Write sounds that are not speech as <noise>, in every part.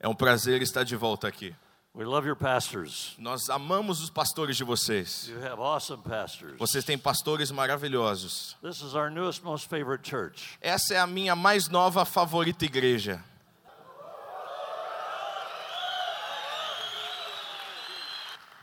É um prazer estar de volta aqui. We love your pastors. Nós amamos os pastores de vocês. You have awesome pastors. Vocês têm pastores maravilhosos. This is our newest, most favorite church. Essa é a minha mais nova favorita igreja.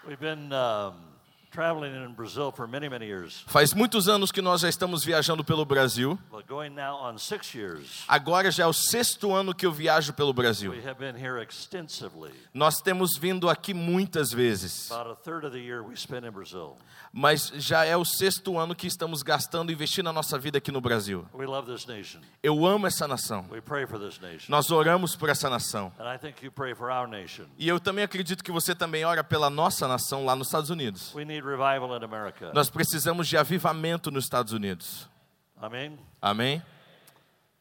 We've been um, traveling in Brazil for many, many years, Faz muitos anos que nós já estamos viajando pelo Brasil. but going now on six years. Agora já é o sexto ano que eu viajo pelo Brasil. We have been here extensively. Nós temos vindo aqui muitas vezes, About a third of the year we spent in Brazil. mas já é o sexto ano que estamos gastando e investindo a nossa vida aqui no Brasil. We love this nation. Eu amo essa nação. We pray for this nation. Nós oramos por essa nação. And I think you pray for our nation. E eu também acredito que você também ora pela nossa nação lá nos Estados Unidos. We need. Nós precisamos de avivamento nos Estados Unidos. Amém? Amém?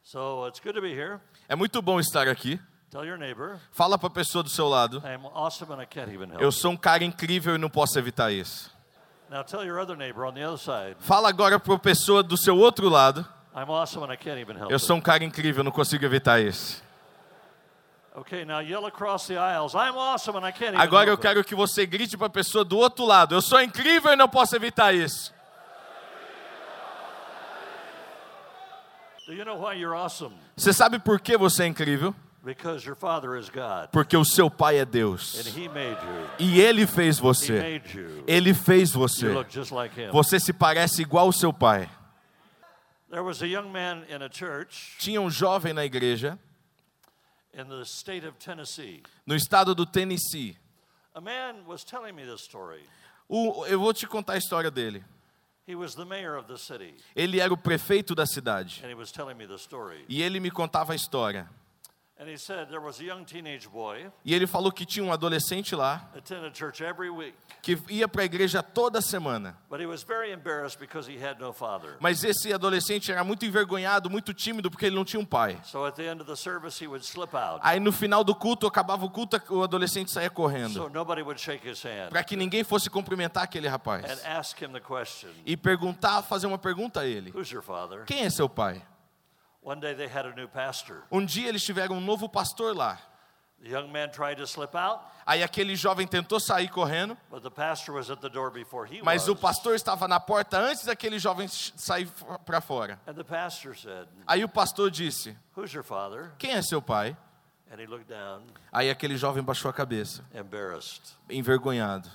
So it's good to be here. É muito bom estar aqui. Tell your neighbor, Fala para a pessoa do seu lado. I am awesome and I can't even help Eu sou um cara incrível e não posso evitar isso. Now tell your other neighbor on the other side, Fala agora para a pessoa do seu outro lado. I'm awesome and I can't even help Eu sou um cara incrível, não consigo evitar isso. Okay, now yell across the aisles, I'm awesome and I can't Agora eu quero que você grite para a pessoa do outro lado. Eu sou incrível e não posso evitar isso. Do you know why you're awesome? Você sabe por que você é incrível? Because your father is God Porque o seu pai é and Deus. he made you. E ele fez He você. made you. Ele fez You você. look just like him. Você se parece igual ao seu pai. There was a young man in a church Tinha um jovem na igreja, in the state of Tennessee. no estado do Tennessee. A man was telling me this story. O- eu vou te contar a história dele. He was the mayor of the city Ele era o prefeito da cidade. and he was telling me the story. E ele me contava a história. E ele falou que tinha um adolescente lá attended church every week, que ia para a igreja toda semana. but he was very embarrassed because he had no father. Mas esse adolescente era muito envergonhado, muito tímido, porque ele não tinha um pai. So at the end of the service, he would slip out Aí no final do culto, acabava o culto, o adolescente saía so correndo. nobody would shake his hand Para que ninguém fosse cumprimentar aquele and rapaz. ask him the question E perguntar, fazer uma pergunta a ele: Who's your father? Quem é seu pai? Um dia eles tiveram um novo pastor lá. The young man tried to slip out, Aí aquele jovem tentou sair correndo, but the pastor was at the door before he mas was. o pastor estava na porta antes daquele jovem sair para fora. And the pastor said, Aí o pastor disse: Who's your father? Quem é seu pai? And he looked down, Aí aquele jovem baixou a cabeça, embarrassed. envergonhado.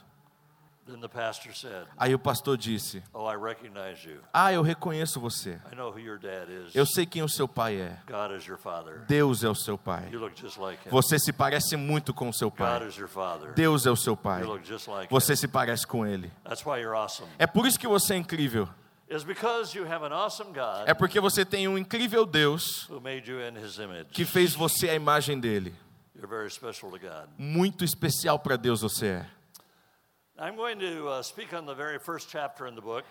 Then the pastor said, Aí o pastor disse: Oh, I recognize you. Ah, eu reconheço você. I know who your dad is. Eu sei quem o seu pai é. God is your father. Deus é o seu pai. You look just like him. Você se parece muito com o seu God pai. is your father. Deus é o seu pai. You look just like Você him. se parece com ele. That's why you're awesome. É por isso que você é incrível. God É porque você tem um incrível Deus que fez você a imagem dele. God. Muito especial para Deus você é.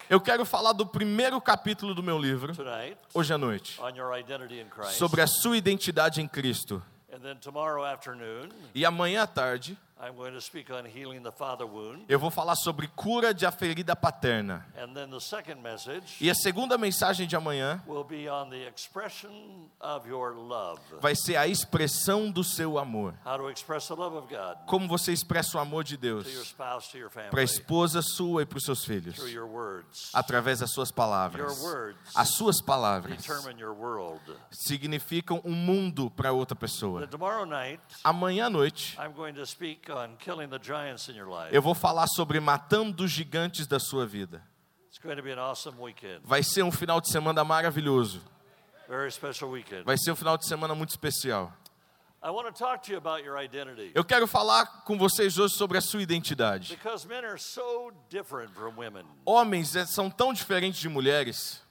Eu quero falar do primeiro capítulo do meu livro, tonight hoje à noite, on your identity in Christ. sobre a sua identidade em Cristo. And then tomorrow afternoon, E amanhã à tarde, I'm going to speak on healing the father wound. eu vou falar sobre cura de a ferida paterna. And then the second message E a segunda mensagem de amanhã will be on the expression of your love. vai ser a expressão do seu amor. How to express the love of God Como você expressa o amor de Deus para a esposa sua e para os seus through filhos, your words. através das suas palavras. As suas palavras significam um mundo para outra pessoa. Amanhã à noite, Eu vou falar sobre matando os gigantes da sua vida. It's going to be an awesome weekend. Vai ser um final de semana maravilhoso. Very special weekend. Vai ser um final de semana muito especial. Eu quero falar com vocês hoje sobre a sua identidade. Because men are so different from women. Homens eh, são tão diferentes de mulheres.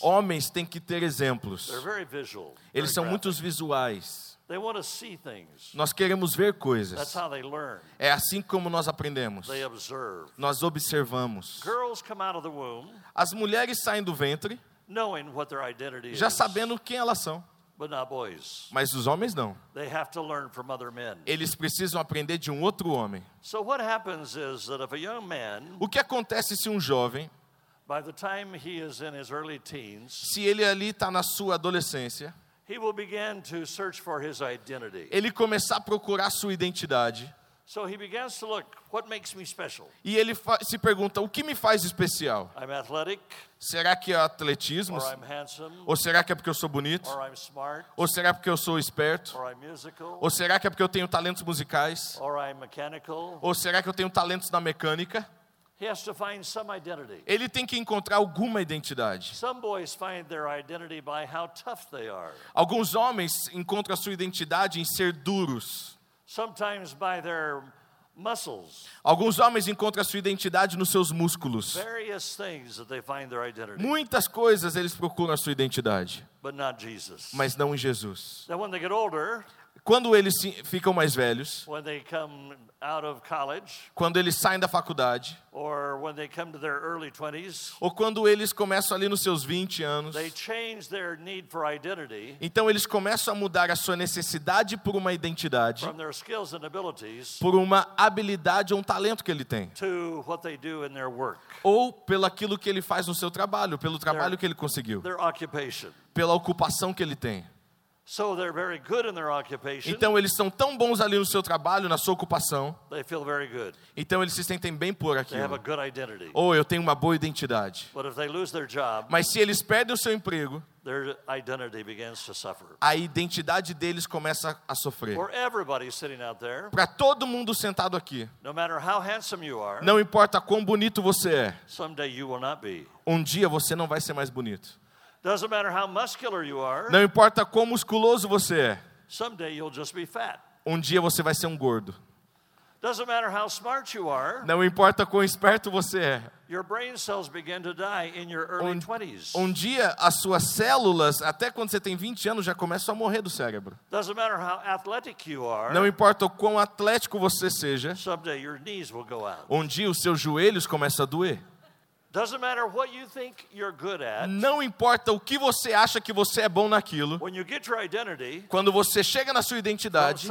Homens têm que ter exemplos. Eles são muitos visuais. They want to see things. Nós queremos ver That's coisas. how they learn. É assim como nós aprendemos. They observe. Nós observamos. Girls come out of the womb As mulheres saem do ventre knowing what their identity já sabendo quem elas são, but not boys. mas os homens não. They have to learn from other men. Eles precisam aprender de um outro homem. So what happens is that if a young man, O que acontece se um jovem, by the time he is in his early teens, se ele ali está na sua adolescência, he will begin to search for his identity. ele começar a procurar sua identidade. So he begins to look, what makes me special? E ele se pergunta: o que me faz especial? I'm athletic, Será que é atletismo? or I'm handsome, Ou será que é porque eu sou bonito? or I'm smart, Ou será porque eu sou esperto? or I'm musical, Ou será que é porque eu tenho talentos musicais? or I'm mechanical. Ou será que eu tenho talentos na mecânica? He has to find some identity. Ele tem que encontrar alguma identidade. Some boys find their identity by how tough they are, Alguns homens encontram a sua identidade em ser duros. sometimes by their muscles, Alguns homens encontram a sua identidade nos seus músculos. various things that they find their identity, Muitas coisas eles procuram a sua identidade, but not Jesus. mas não em Jesus. Quando eles ficam mais velhos, college, quando eles saem da faculdade, or when they come to their early 20s, ou quando eles começam ali nos seus 20 anos, they change their need for identity então eles começam a mudar a sua necessidade por uma identidade, their por uma habilidade ou um talento que ele tem, to what they do in their work, ou pelo aquilo que ele faz no seu trabalho, pelo trabalho que ele conseguiu, their pela ocupação que ele tem. Então eles são tão bons ali no seu trabalho, na sua ocupação, They feel very good. então eles se sentem bem por They have a aquilo. good identity. Ou eu tenho uma boa identidade. But if they lose their job, Mas se eles perdem o seu emprego, their identity begins to suffer. a identidade deles começa a sofrer. For everybody sitting out there, Para todo mundo sentado aqui, no matter how handsome you are, não importa quão bonito você é, someday you will not be. um dia você não vai ser mais bonito. Doesn't matter how muscular you are, Não importa quão musculoso você é, someday you'll just be fat. um dia você vai ser um gordo. Doesn't matter how smart you are, Não importa quão esperto você é, your brain cells begin to die in your early um, 20s. um dia as suas células, até quando você tem 20 anos, já começam a morrer do cérebro. Doesn't matter how athletic you are, Não importa o quão atlético você seja, someday your knees will go out. um dia os seus joelhos começam a doer. Não importa o que você acha que você é bom naquilo, when you get your identity quando você chega na sua identidade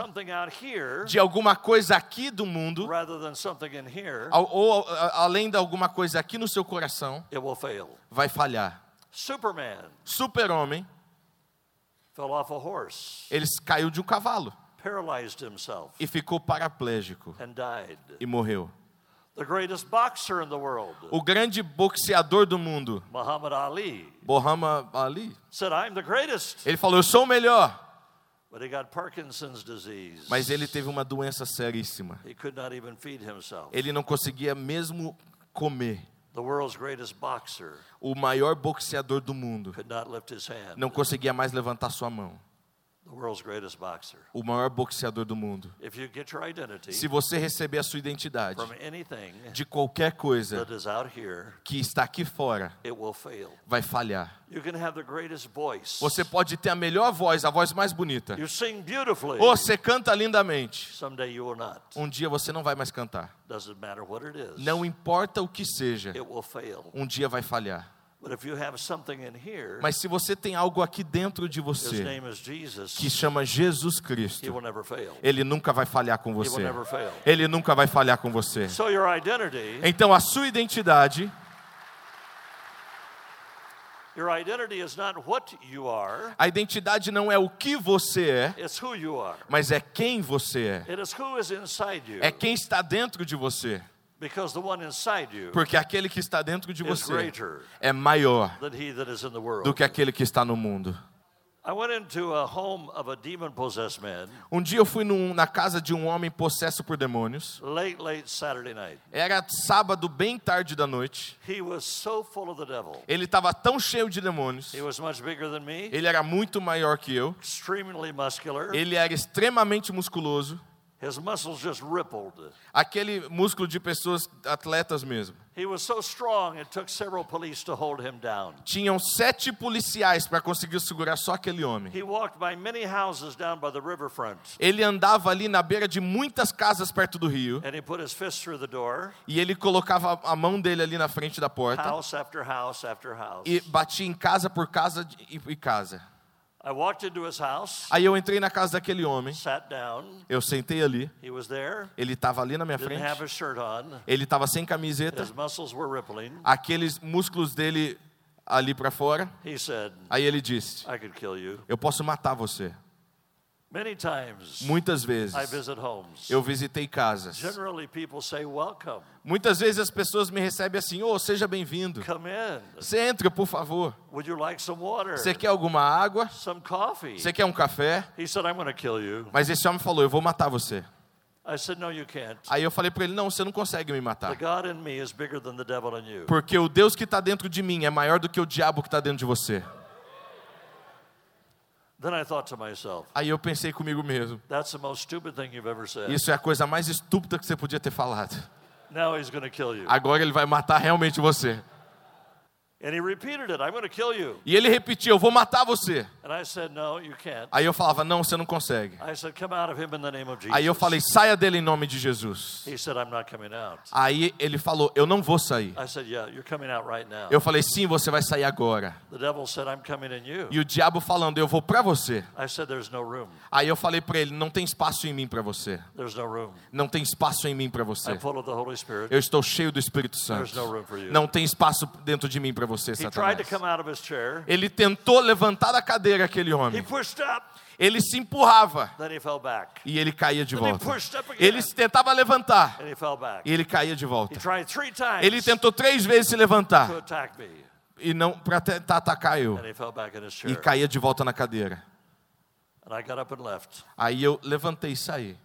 de alguma coisa aqui do mundo, rather than something in here, ao- ou além de alguma coisa aqui no seu coração, it will fail. vai falhar. Superman Super-homem, fell off a horse, ele caiu de um cavalo paralyzed himself, e ficou paraplégico and died. e morreu. O grande boxeador do mundo, Muhammad Ali, Muhammad Ali, said, I'm the greatest. ele falou: Eu sou o melhor. But he got Parkinson's disease. Mas ele teve uma doença seríssima. He could not even feed himself. Ele não conseguia mesmo comer. The world's greatest boxer O maior boxeador do mundo could not lift his hand. não conseguia mais levantar sua mão. O maior boxeador do mundo. If you get your identity Se você receber a sua identidade de qualquer coisa que está aqui fora, it will fail. vai falhar. Você pode ter a melhor voz, a voz mais bonita. Ou você canta lindamente. Um dia você não vai mais cantar. Não importa o que seja, um dia vai falhar. But if you have something in here, Mas se você tem algo aqui dentro de você que chama Jesus Cristo, ele nunca vai falhar com você. Ele nunca vai falhar com você. Então a sua identidade, a identidade não é o que você é, mas é quem você é. É quem está dentro de você. Because the one inside you Porque aquele que está dentro de is você greater é maior than he that is in the world. do que aquele que está no mundo. I went into a home of a demon possessed man Um dia eu fui num- na casa de um homem possesso por demônios. late, late Saturday night. Era sábado, bem tarde da noite. He was so full of the devil. Ele estava tão cheio de demônios. He was much bigger than me, Ele era muito maior que eu. extremely muscular. Ele era extremamente musculoso. His muscles just rippled. Aquele músculo de pessoas atletas mesmo. He was so strong, it took several police to hold him down. Tinham sete policiais para conseguir segurar só aquele homem. He walked by many houses down by the riverfront, Ele andava ali na beira de muitas casas perto do rio. and he put his fist through the door, E ele colocava a mão dele ali na frente da porta. house after house after house. E batia em casa por casa e e casa. Aí eu entrei na casa daquele homem. Eu sentei ali. Ele estava ali na minha frente. Ele estava sem camiseta. His muscles were rippling. Aqueles músculos dele ali para fora. he said, Aí ele disse: I could kill you. Eu posso matar você. Many times Muitas vezes I visit homes. eu visitei casas. Generally, people say, Welcome, Muitas vezes as pessoas me recebem assim: Ô, seja bem-vindo. come in. Você entra, por favor. Would you like some water? Você quer alguma água? Some coffee? Você quer um café? He said, I'm going to kill you. Mas esse homem falou: Eu vou matar você. I said, No, you can't. Aí eu falei para ele: Não, você não consegue me matar. Porque o Deus que está dentro de mim é maior do que o diabo que está dentro de você. Then I thought to myself, Aí eu pensei comigo mesmo: That's the most stupid thing you've ever said. Isso é a coisa mais estúpida que você podia ter falado. Now he's going to kill you. Agora ele vai matar realmente você. E ele repetia: Eu vou matar você. And I said, No, you can't. Aí eu falava: Não, você não consegue. I said, Come out of him in the name of Jesus. Aí eu falei: Saia dele em nome de Jesus. He said, I'm not coming out. Aí ele falou: Eu não vou sair. I said, Yeah, you're coming out right now. Eu falei: Sim, você vai sair agora. The devil said, I'm coming in you. E o diabo falando: Eu vou para você. I said, There's no room. Aí eu falei para ele: Não tem espaço em mim para você. There's no room. Não tem espaço em mim para você. I'm full of the Holy Spirit. Eu estou cheio do Espírito There's Santo. no room for you. Não tem espaço dentro de mim para você, He tried to Satanás. come out of his chair. Ele tentou levantar da cadeira aquele He homem. pushed up. Ele se empurrava Then he fell back. e ele caía de volta. Ele se tentava levantar e ele caía de volta. Ele tentou três vezes se levantar e não para tentar atacar eu e caía de volta na cadeira. Aí eu levantei e saí.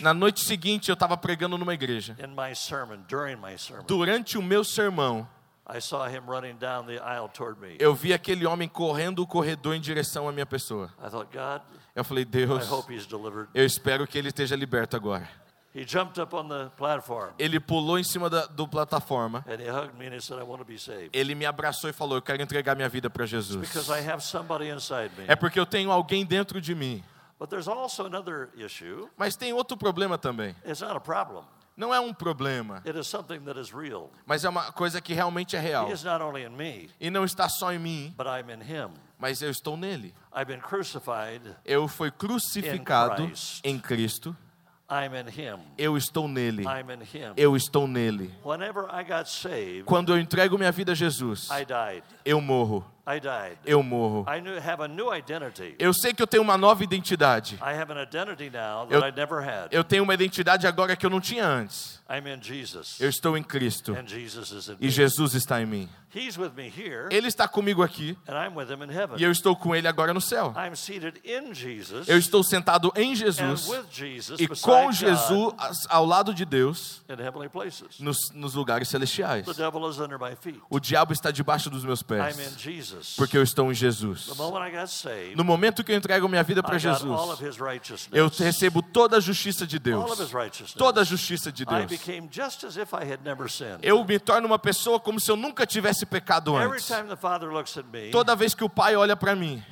Na noite seguinte eu estava pregando numa igreja. In my sermon, during my sermon, Durante o meu sermão, I saw him running down the aisle toward me. eu vi aquele homem correndo o corredor em direção à minha pessoa. I thought, God, Eu falei, I Deus, hope he's delivered. eu espero que ele esteja liberto agora. He jumped up on the platform Ele pulou em cima da do plataforma. and he hugged me and he said, I want to be saved. Ele me abraçou e falou: Eu quero entregar minha vida para Because Jesus. I have somebody inside me. É porque eu tenho alguém dentro de mim. But there's also another issue. Mas tem outro problema também. It's not a problem. Não é um problema, It is something that is real. mas é uma coisa que realmente é real. He is not only in me, E não está só em mim, but I'm in him. mas eu estou nele. I've been crucified. Eu fui crucificado em Cristo. I'm in him. Eu estou nele. I'm in him. Eu estou nele. Whenever I got saved, Quando eu entrego minha vida a Jesus, I died. eu morro. I died. Eu morro. I knew, have a new identity. Eu sei que eu tenho uma nova identidade. I have an identity now that Eu- I never had. Eu tenho uma identidade agora que eu não tinha antes. I'm in Jesus. Eu estou em Cristo And Jesus is in e me. Jesus está em mim. He's with me here, Ele está comigo aqui and I'm with him in heaven. e eu estou com ele agora no céu. Eu estou sentado em and Jesus with Jesus e com Jesus ao lado de Deus nos, nos lugares celestiais. O diabo está debaixo dos meus pés porque eu estou em Jesus. No momento que eu entrego minha vida para Jesus, eu recebo toda a justiça de Deus. Toda a justiça de Deus. Eu me torno uma pessoa como se eu nunca tivesse pecado Every antes. time the Father looks at me, Toda vez que o pai olha para mim,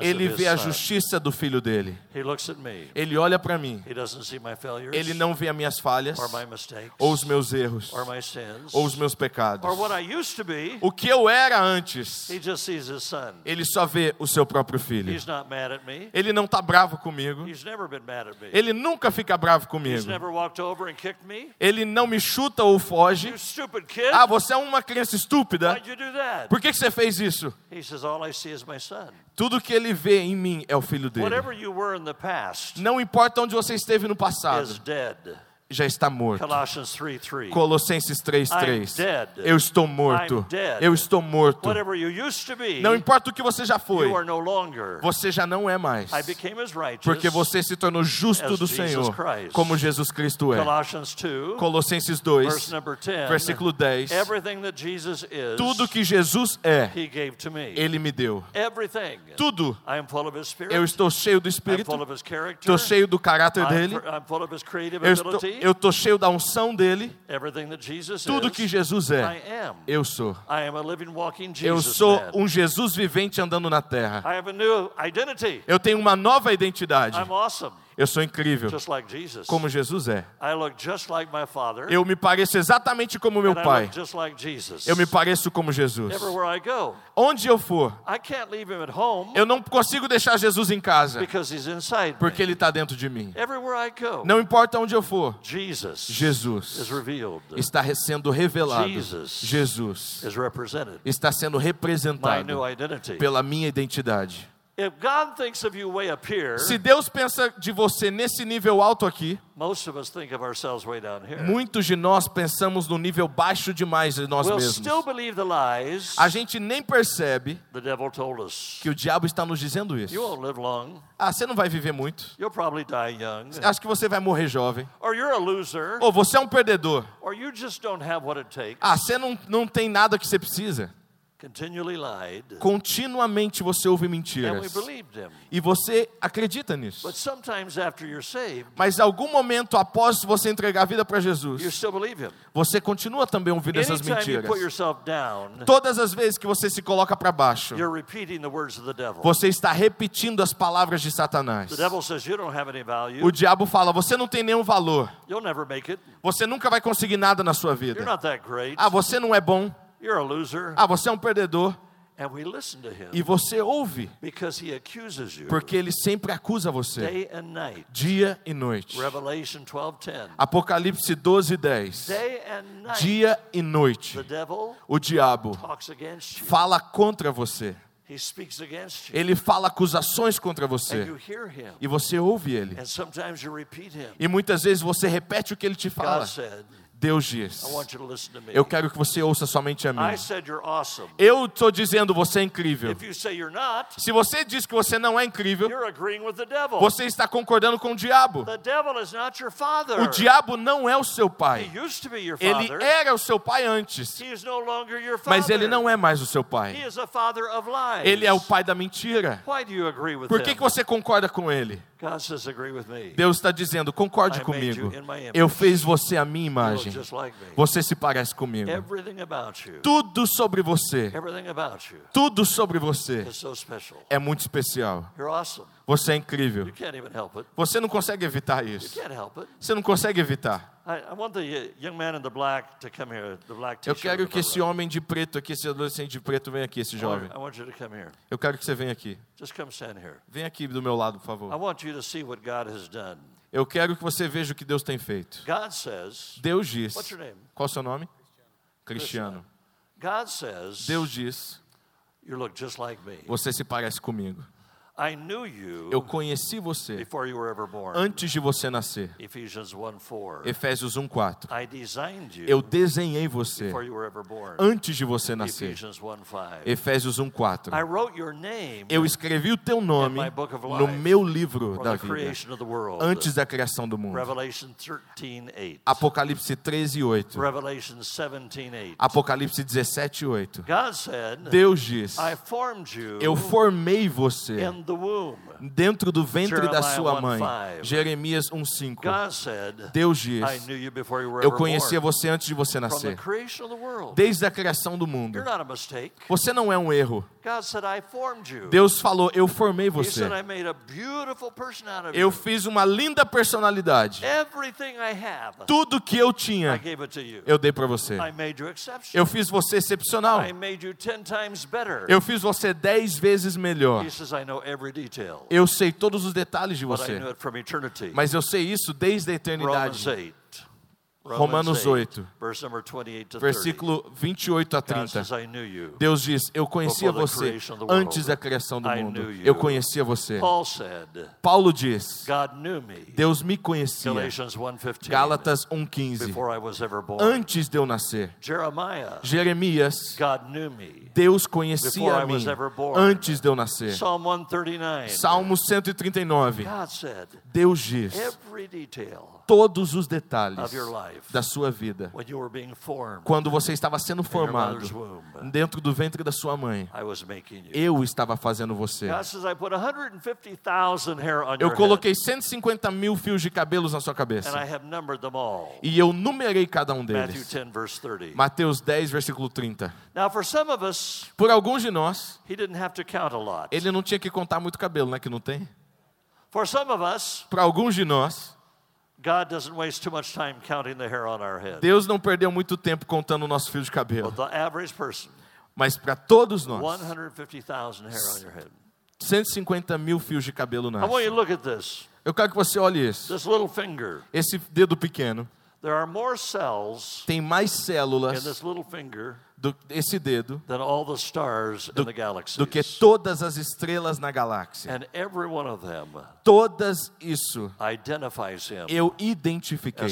ele vê a justiça do filho dele. He looks at me. Ele olha para mim. He doesn't see my failures Ele não vê as minhas falhas, ou os meus erros, or my sins ou os meus pecados. O que eu era antes, He just sees his son. ele só vê o seu próprio filho. He's not mad at me. Ele não está bravo comigo. He's never been mad at me. Ele nunca fica bravo comigo. never walked over and kicked me. Ele não me chuta ou foge. Ah, você é uma criança estúpida. Do that? Por que você fez isso? Tudo que ele vê em mim é o filho dele. Whatever you were in the past Não importa onde você esteve no passado. Já está morto. Colossians 3 3. Colossenses 3:3. I'm dead. Eu estou morto. Eu estou morto. Be, Não importa o que você já foi, você já não é mais. Porque você se tornou justo do Senhor, Christ. como Jesus Cristo é. Colossians 2, Colossenses verse 2, number 10. versículo 10. Everything that Jesus is, Tudo que Jesus é, me. Ele me deu. Everything. Tudo. Eu estou cheio do Espírito, estou cheio do caráter I'm, dele, I'm eu estou. Eu estou cheio da unção dele. Tudo que Jesus é, eu sou. Eu sou um Jesus vivente andando na terra. Eu tenho uma nova identidade. Eu sou incrível, just like Jesus. como Jesus é. I look just like my Father. Eu me pareço exatamente como meu pai. look just like Jesus. Eu me pareço como Jesus. Everywhere I go. Onde eu for, I can't leave him at home eu não consigo deixar Jesus em casa, because he's inside porque ele está dentro de mim. Everywhere I go. Não importa onde eu for, Jesus Jesus is revealed. está sendo revelado. Jesus está sendo representado pela minha identidade. If God thinks of you way up here, Se Deus pensa de você nesse nível alto aqui, most of us think of ourselves way down here. muitos de nós pensamos no nível baixo demais de nós mesmos. still believe the lies A gente nem percebe the devil told us. que o diabo está nos dizendo You isso. won't live long. Ah, você não vai viver muito. You'll probably die young. Acho que você vai morrer jovem. Or you're a loser. Ou você é um perdedor. Ah, você não, não tem nada que você precisa. Continually lied. Continuamente você ouve And we mentiras. E você acredita nisso. But sometimes after you're saved, Mas algum momento após você entregar a vida para you Jesus, still believe him. você continua também ouvindo essas mentiras. put yourself down, Todas as vezes que você se coloca para baixo, você está repetindo as palavras de Satanás. The devil says you don't have any value. O diabo fala: você não tem nenhum valor. You'll never make it. Você nunca vai conseguir nada na sua You're vida. not that great. Ah, você não é bom. You're a loser. Ah, você é um perdedor. And we listen to him E você ouve, because he accuses you porque ele sempre acusa você, day and night. dia e noite. Revelation 12:10. Apocalipse 12, 10. Day and night. Dia e noite, The devil o diabo talks against you. fala contra você. He speaks against you. Ele fala acusações contra And você. you hear him. E você ouve ele. And sometimes you repeat him. E muitas vezes você repete o que ele te fala. God said, Deus diz. Eu quero que você ouça somente a mim. Eu estou dizendo você é incrível. Se você diz que você não é incrível, você está concordando com o diabo. O diabo não é o seu pai. Ele era o seu pai antes, mas ele não é mais o seu pai. Ele é o pai da mentira. Por que, que você concorda com ele? Deus está dizendo: concorde comigo. Eu fiz você a minha imagem. Just like me. Você se parece comigo. Everything about you. Tudo sobre você, tudo sobre você é muito especial. Você é incrível. You can't even help it. Você não consegue evitar You isso. can't help it. Você não consegue evitar. Eu quero que esse homem de preto aqui, esse adolescente de preto, venha aqui, esse I jovem. Eu quero que você venha aqui. Vem aqui do meu lado, por favor. Eu quero que você veja o que Deus tem feito. Deus diz. Qual é o seu nome? Cristiano. Deus diz. Você se parece comigo. I knew you Eu conheci você before you were ever born. antes de você nascer. Ephesians 1 4. Efésios 1:4. I designed you Eu desenhei você before you were ever born. antes de você nascer. Ephesians 1 5. Efésios I 1:4. wrote your name Eu escrevi o teu nome in my book of no meu livro da vida creation of the world. antes da criação do mundo. Revelation 13 8. Apocalipse 13, 8. Revelation 17 8. Apocalipse 17, 8. God said, Deus diz: I formed you Eu formei você the womb. Dentro do ventre da sua 1, mãe. 5. Jeremias 1:5. God said, Deus diz: Eu conhecia você antes de você nascer. Desde a criação do mundo. Você não é um erro. Deus falou: Eu formei você. Eu fiz uma linda personalidade. Tudo que eu tinha, eu dei para você. Eu fiz você excepcional. Eu fiz você dez vezes melhor. Eu sei todos os detalhes de você. Mas eu sei isso desde a eternidade. 8. Romanos 8. Verse number 28 to 30. Versículo 28 a God 30. says, I knew you. Deus diz: Eu conhecia você antes da criação do mundo. Eu conhecia você. Paulo diz. Deus me conhecia. Galatians 1.15. Gálatas 1,15. Before I was ever born. Antes de eu nascer. Jeremias. Deus conhecia a mim antes de eu nascer. Psalm 139. Salmo 139. God said, Deus diz every detail todos os detalhes da sua vida. Quando você estava sendo formado dentro do ventre da sua mãe, eu estava fazendo você. God says, I put 150,000 hair on Eu coloquei 150 mil fios de cabelos na sua cabeça. E eu numerei cada um deles. 10, verse 30. Mateus 10, versículo 30. Now, for some of us, Por alguns de nós, ele não tinha que contar muito cabelo, né? Que não tem? Para alguns de nós, Deus não perdeu muito tempo contando o nosso fio de cabelo. But the average person, Mas para todos nós, 150,000 hair on your head. 150 mil fios de cabelo nascem. to look at this. Eu quero que você olhe isso. This little finger. Esse dedo pequeno There are more cells tem mais in células this little finger do esse dedo than all the stars in the galaxy. do que todas as estrelas na galáxia. And every one of them Todas isso eu identifiquei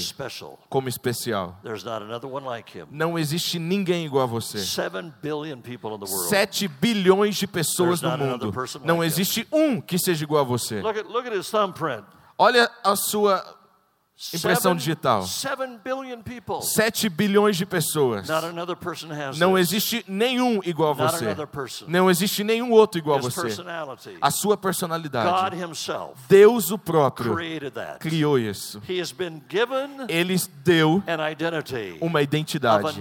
como especial. There's not another one like him. Não existe ninguém igual a você. Seven billion people in the world. 7 bilhões de pessoas no mundo. Não existe um que seja igual a você. Look at look at his thumbprint. Olha a sua Impressão digital. Seven billion people. 7 bilhões de pessoas. Não existe nenhum igual a você. Não existe nenhum outro igual a você. A sua personalidade. Deus o próprio criou isso. Ele deu uma identidade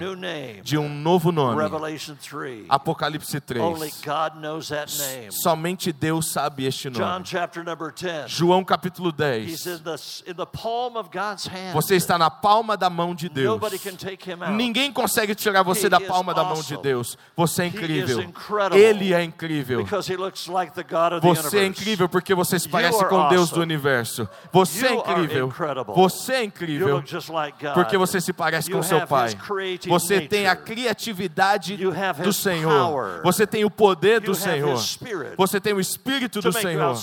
de um novo nome. Revelation 3. Apocalipse Only 3. God knows that name. Somente Deus sabe este nome. chapter number 10. João capítulo He's 10. Você está na palma da mão de Deus. Ninguém consegue tirar você da palma da mão de. Deus. Você é incrível. Ele é incrível. Você é incrível porque você se parece are com Deus do universo. Você é incrível. Você é incrível porque você se parece com seu pai. Você tem a criatividade do Senhor. Você tem o poder do Senhor. Você tem o espírito to do Senhor.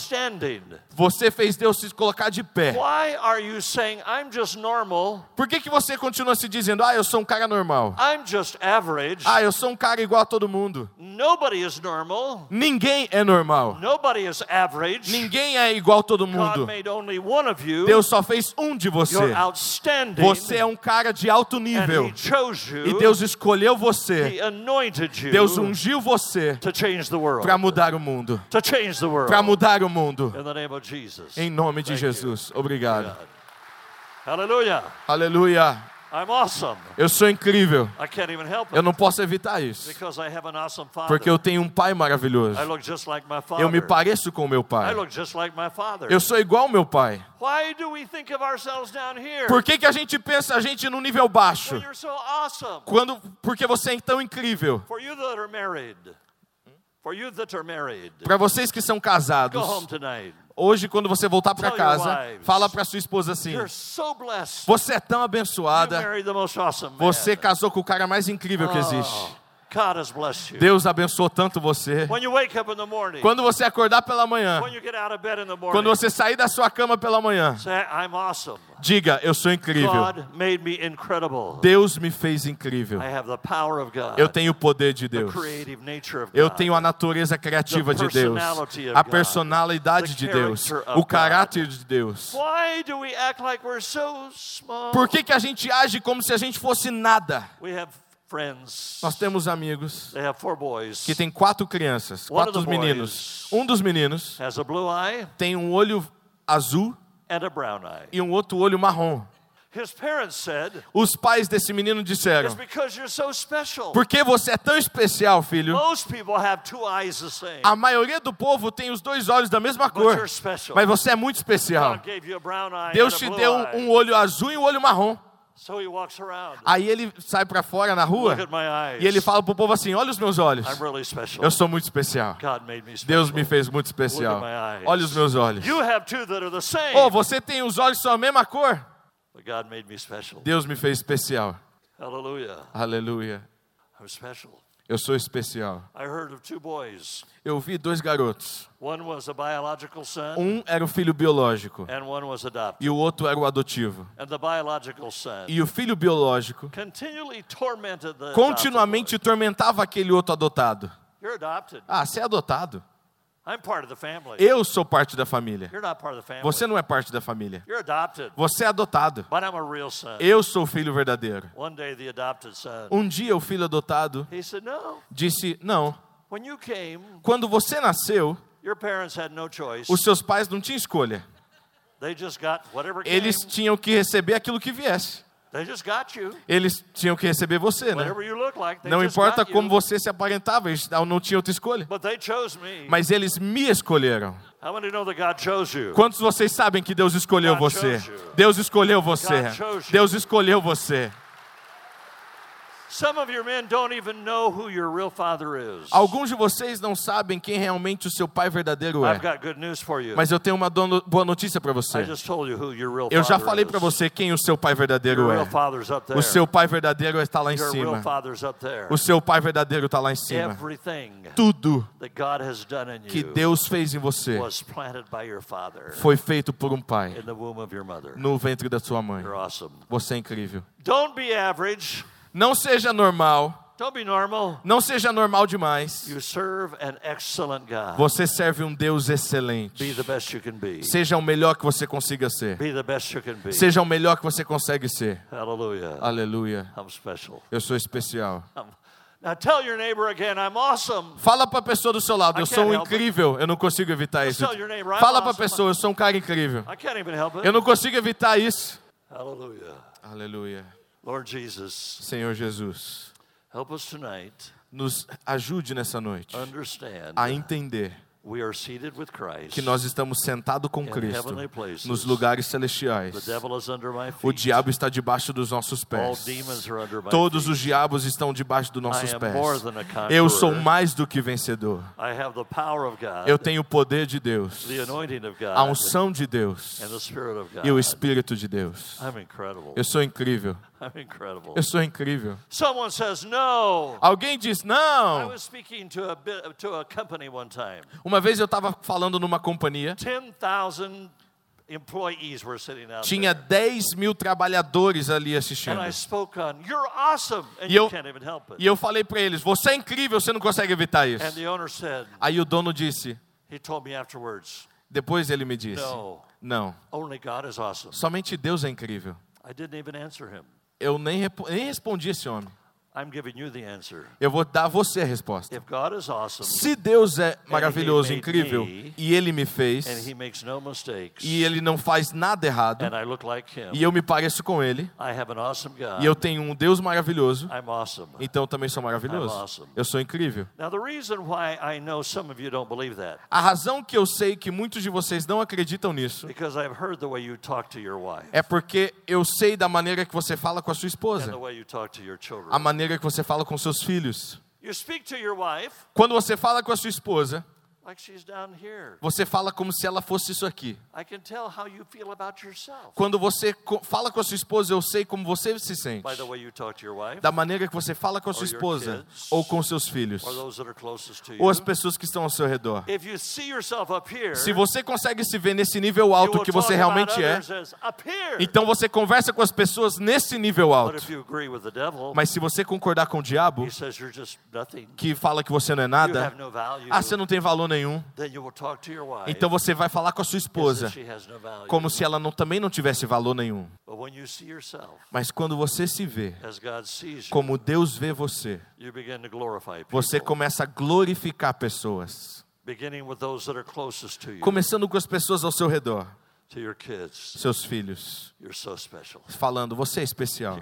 Você fez Deus se colocar de pé. Why are you saying I'm just normal? Por que, que você continua se dizendo, ah, eu sou um cara normal? I'm just average. Ah, eu sou um cara igual a todo mundo. Nobody is normal. Ninguém é normal. Nobody is average. Ninguém é igual a todo God mundo. made only one of you. Deus só fez um de você. You're outstanding. Você é um cara de alto and nível. He chose you. E Deus escolheu você. He anointed you Deus ungiu você para mudar o mundo. Para mudar o mundo. In the name of. Em nome de. Jesus. Obrigado. Aleluia. I'm awesome. Eu sou incrível. I can't even help it Eu não posso evitar isso. because I have an awesome father. Porque eu tenho um pai maravilhoso. Eu me pareço com meu I pai. look just like my father. Eu sou igual ao meu pai. Why do we think of ourselves down here? Por que, que a gente pensa a gente no nível baixo? Quando, porque você é tão incrível. Para vocês que são casados. Hoje quando você voltar para casa, fala para sua esposa assim. Você é tão abençoada. Você casou com o cara mais incrível que existe. God has blessed you. Deus abençoou tanto você. When you wake up in the morning, Quando você acordar pela manhã, when you get out of bed in the morning, quando você sair da sua cama pela manhã, say, I'm awesome. diga: Eu sou incrível. God made me incredible. Deus me fez incrível. I have the power of God. Eu tenho o poder de the Deus. creative nature of Eu tenho a natureza criativa de Deus, a personalidade de Deus, o caráter de Deus. Why do we act like we're so small? Por que, que a gente age como se a gente fosse nada? Nós temos amigos que têm quatro crianças, quatro meninos. Um dos meninos tem um olho azul and a brown eye. e um outro olho marrom. His parents said, Os pais desse menino "It's disseram: because you're so special." Por que você é tão especial, filho? Most people have two eyes the same. A maioria do povo tem os dois olhos da mesma cor, mas você é muito especial. Deus te deu um olho azul e um olho marrom. Aí ele sai pra fora na rua e ele fala pro povo assim: Olha os meus olhos. Eu sou muito especial. Deus me fez muito especial. Olha os meus olhos. Oh, você tem os olhos são a mesma cor? But God made me special. Deus me fez especial. Hallelujah. Aleluia. Eu sou especial. I heard of two boys. Eu vi dois garotos. One was a biological son Um era o filho biológico e o outro era o adotivo. E o filho biológico continuamente tormentava aquele outro adotado. boy. You're adopted. Ah, você é adotado. Eu sou parte da família. You're not part of the family. Você não é parte da família. You're adopted. Você é adotado. But I'm a real son. Eu sou o filho verdadeiro. One day the adopted son, Um dia o filho adotado he said, "No. disse: Não, When you came, quando você nasceu, your parents had no choice. os seus pais não tinham escolha. They just got whatever came. Eles tinham que receber aquilo que viesse. They just got you. Eles tinham que receber você, né? Whatever you look like, they Não importa como you. você se aparentava, eles não tinham outra escolha. But they chose me. Mas eles me escolheram. How many know that God chose you? Quantos de vocês sabem que Deus escolheu você? Deus escolheu você. Deus escolheu você. Some of your men don't even know who your real father is. Alguns de vocês não sabem quem realmente o seu pai verdadeiro é. I've got good news for you. Mas eu tenho uma boa notícia para I você. just told you who your real Eu já falei para você quem o seu pai verdadeiro é. O seu pai verdadeiro está lá em cima. O seu pai verdadeiro está lá em cima. Tudo que Deus fez em você foi feito por um pai no ventre da sua mãe. Você é incrível. Don't be average. Não seja normal. Don't be normal. Não seja normal demais. You serve an excellent God. Você serve um Deus Be excelente. the best you can be. Seja o melhor que você consiga ser. Be the best you can be. Seja o melhor que você consegue ser. Hallelujah. Aleluia. I'm special. Eu sou especial. I'm- Now tell your neighbor again, I'm awesome. Fala para a pessoa do seu lado, eu sou um incrível. Eu não consigo evitar isso. tell your neighbor, I'm Fala para a pessoa, eu sou um cara incrível. I can't even help it. Eu não consigo evitar isso. Hallelujah. Aleluia. Lord Jesus, Senhor Jesus, help us tonight nos ajude nessa noite understand a entender we are seated with Christ. que nós estamos sentados com Cristo nos lugares The celestiais. devil is under my O feet. diabo está debaixo dos nossos All pés. demons are under my Todos feet. os diabos estão debaixo dos nossos pés. more than a conqueror. Eu sou mais do que vencedor. I have the power of God, Eu tenho o poder de Deus, the anointing of God, a unção de Deus and the Spirit of God. e o Espírito de Deus. Eu sou incrível. <laughs> Eu sou incrível. Someone says no. Alguém diz: I Não. was speaking to a bit, to a company one time. Uma vez eu estava falando numa companhia, 10,000 employees were sitting out tinha there. 10 mil trabalhadores ali And assistindo. I spoke on, you're awesome, and E you eu- can't even help it. E eu falei para eles: Você é incrível, você não consegue evitar And isso. the owner said, Aí o dono disse, he told me afterwards, depois ele me disse: no, Não, only God is awesome. somente Deus é incrível. Eu nem, nem respondi esse homem. I'm giving you the answer. Eu vou dar a você a resposta. If God is awesome Se Deus é maravilhoso, incrível, e Ele me fez, and he makes no mistakes, e Ele não faz nada errado, and I look like him, e eu me pareço com Ele, e eu tenho um Deus maravilhoso, I'm awesome. então eu também sou maravilhoso. Eu sou incrível. A razão que eu sei que muitos de vocês não acreditam nisso é porque eu sei da maneira que você fala com a sua esposa, a maneira que você fala com seus filhos. Quando você fala com a sua esposa, like she's down here. você fala como se ela fosse isso aqui. I can tell how you feel about yourself Quando você fala com a sua esposa, eu sei como você se sente. by the way you talk to your wife Da maneira que você fala com a sua esposa ou com seus filhos, ou as pessoas que estão ao seu redor. If you see yourself up here, Se você consegue se ver nesse nível alto que você realmente é, então você conversa com as pessoas nesse nível But alto. if you agree with the devil, Mas se você concordar com o diabo, que fala que você não é nada, ah, você não tem valor nenhum. Wife. Então você vai falar com a sua esposa como se ela não, também não tivesse valor nenhum. Mas quando você se vê como Deus vê você, você começa a glorificar pessoas. Começando com as pessoas ao seu redor, seus filhos, falando: Você é especial.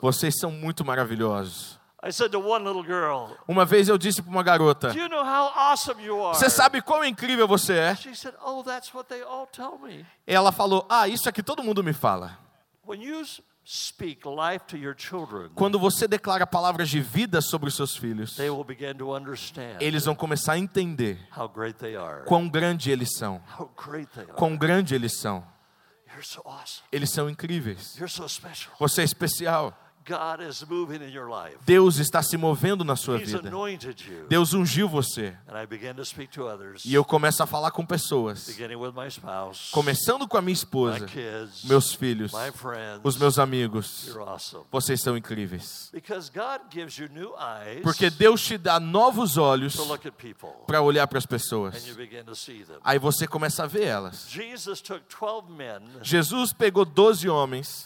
Vocês são muito maravilhosos. I said to one little girl, Uma vez eu disse para uma garota: Do you know how awesome you are? Você sabe quão incrível você é? She said, Oh, that's what they all tell me. Ela falou: Ah, isso é que todo mundo me fala. When you s- speak life to your children, Quando você declara palavras de vida sobre os seus filhos, they will begin to understand eles vão começar a entender how great they are. quão grande eles são. How great they are. Quão grande eles são. You're so awesome. Eles são incríveis. You're so special. Você é especial. Deus está se movendo na sua vida. Deus ungiu você. E eu começo a falar com pessoas, começando com a minha esposa, meus filhos, os meus amigos. Vocês são incríveis. Porque Deus te dá novos olhos para olhar para as pessoas. Aí você começa a ver elas. Jesus took 12 men, Jesus pegou 12 homens,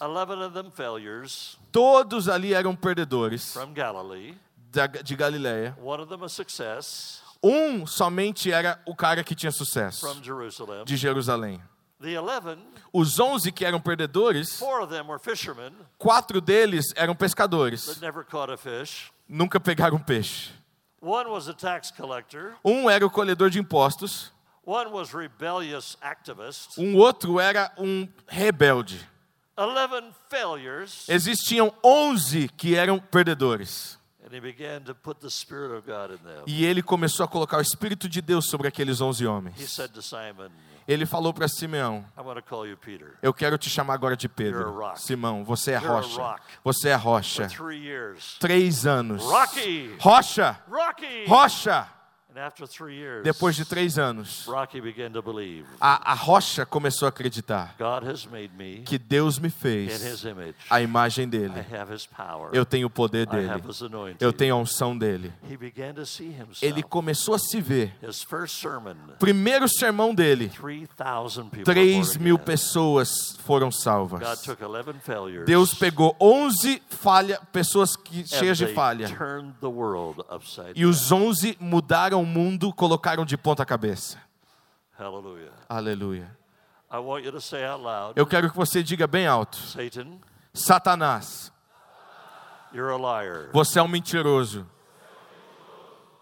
11 of them failures todos ali eram perdedores from Galilee, da- de Galileia. one of them a success Um somente era o cara que tinha sucesso, from Jerusalem. de Jerusalém. The 11, Os 11 que eram perdedores, four of them were fishermen quatro deles eram pescadores, that never caught a fish. nunca pegaram peixe. One was a tax collector. Um era o colhedor de impostos, One was rebellious activist. Um outro era um rebelde. 11 failures. Existiam 11 que eram perdedores. And he began to put the Spirit of God in them. E ele começou a colocar o Espírito de Deus sobre aqueles 11 He homens. said to Simon, Ele falou para Simeão. Eu quero te chamar agora de Pedro. Simão, você é rocha. Você é rocha. Três anos. Rocha! Rocha! Depois de três anos, a, a rocha começou a acreditar que Deus me fez a imagem dele. Eu tenho o poder dele. Eu tenho a unção dele. Ele começou a se ver. Primeiro sermão dele, 3,000 people. 3 born mil pessoas foram salvas. took 11 failures. Deus pegou 11 falha, pessoas que, cheias de falha. E os 11 mudaram o mundo, colocaram de ponta cabeça. Aleluia. Loud, Eu quero que você diga bem alto: Satan, Satanás, você é um mentiroso.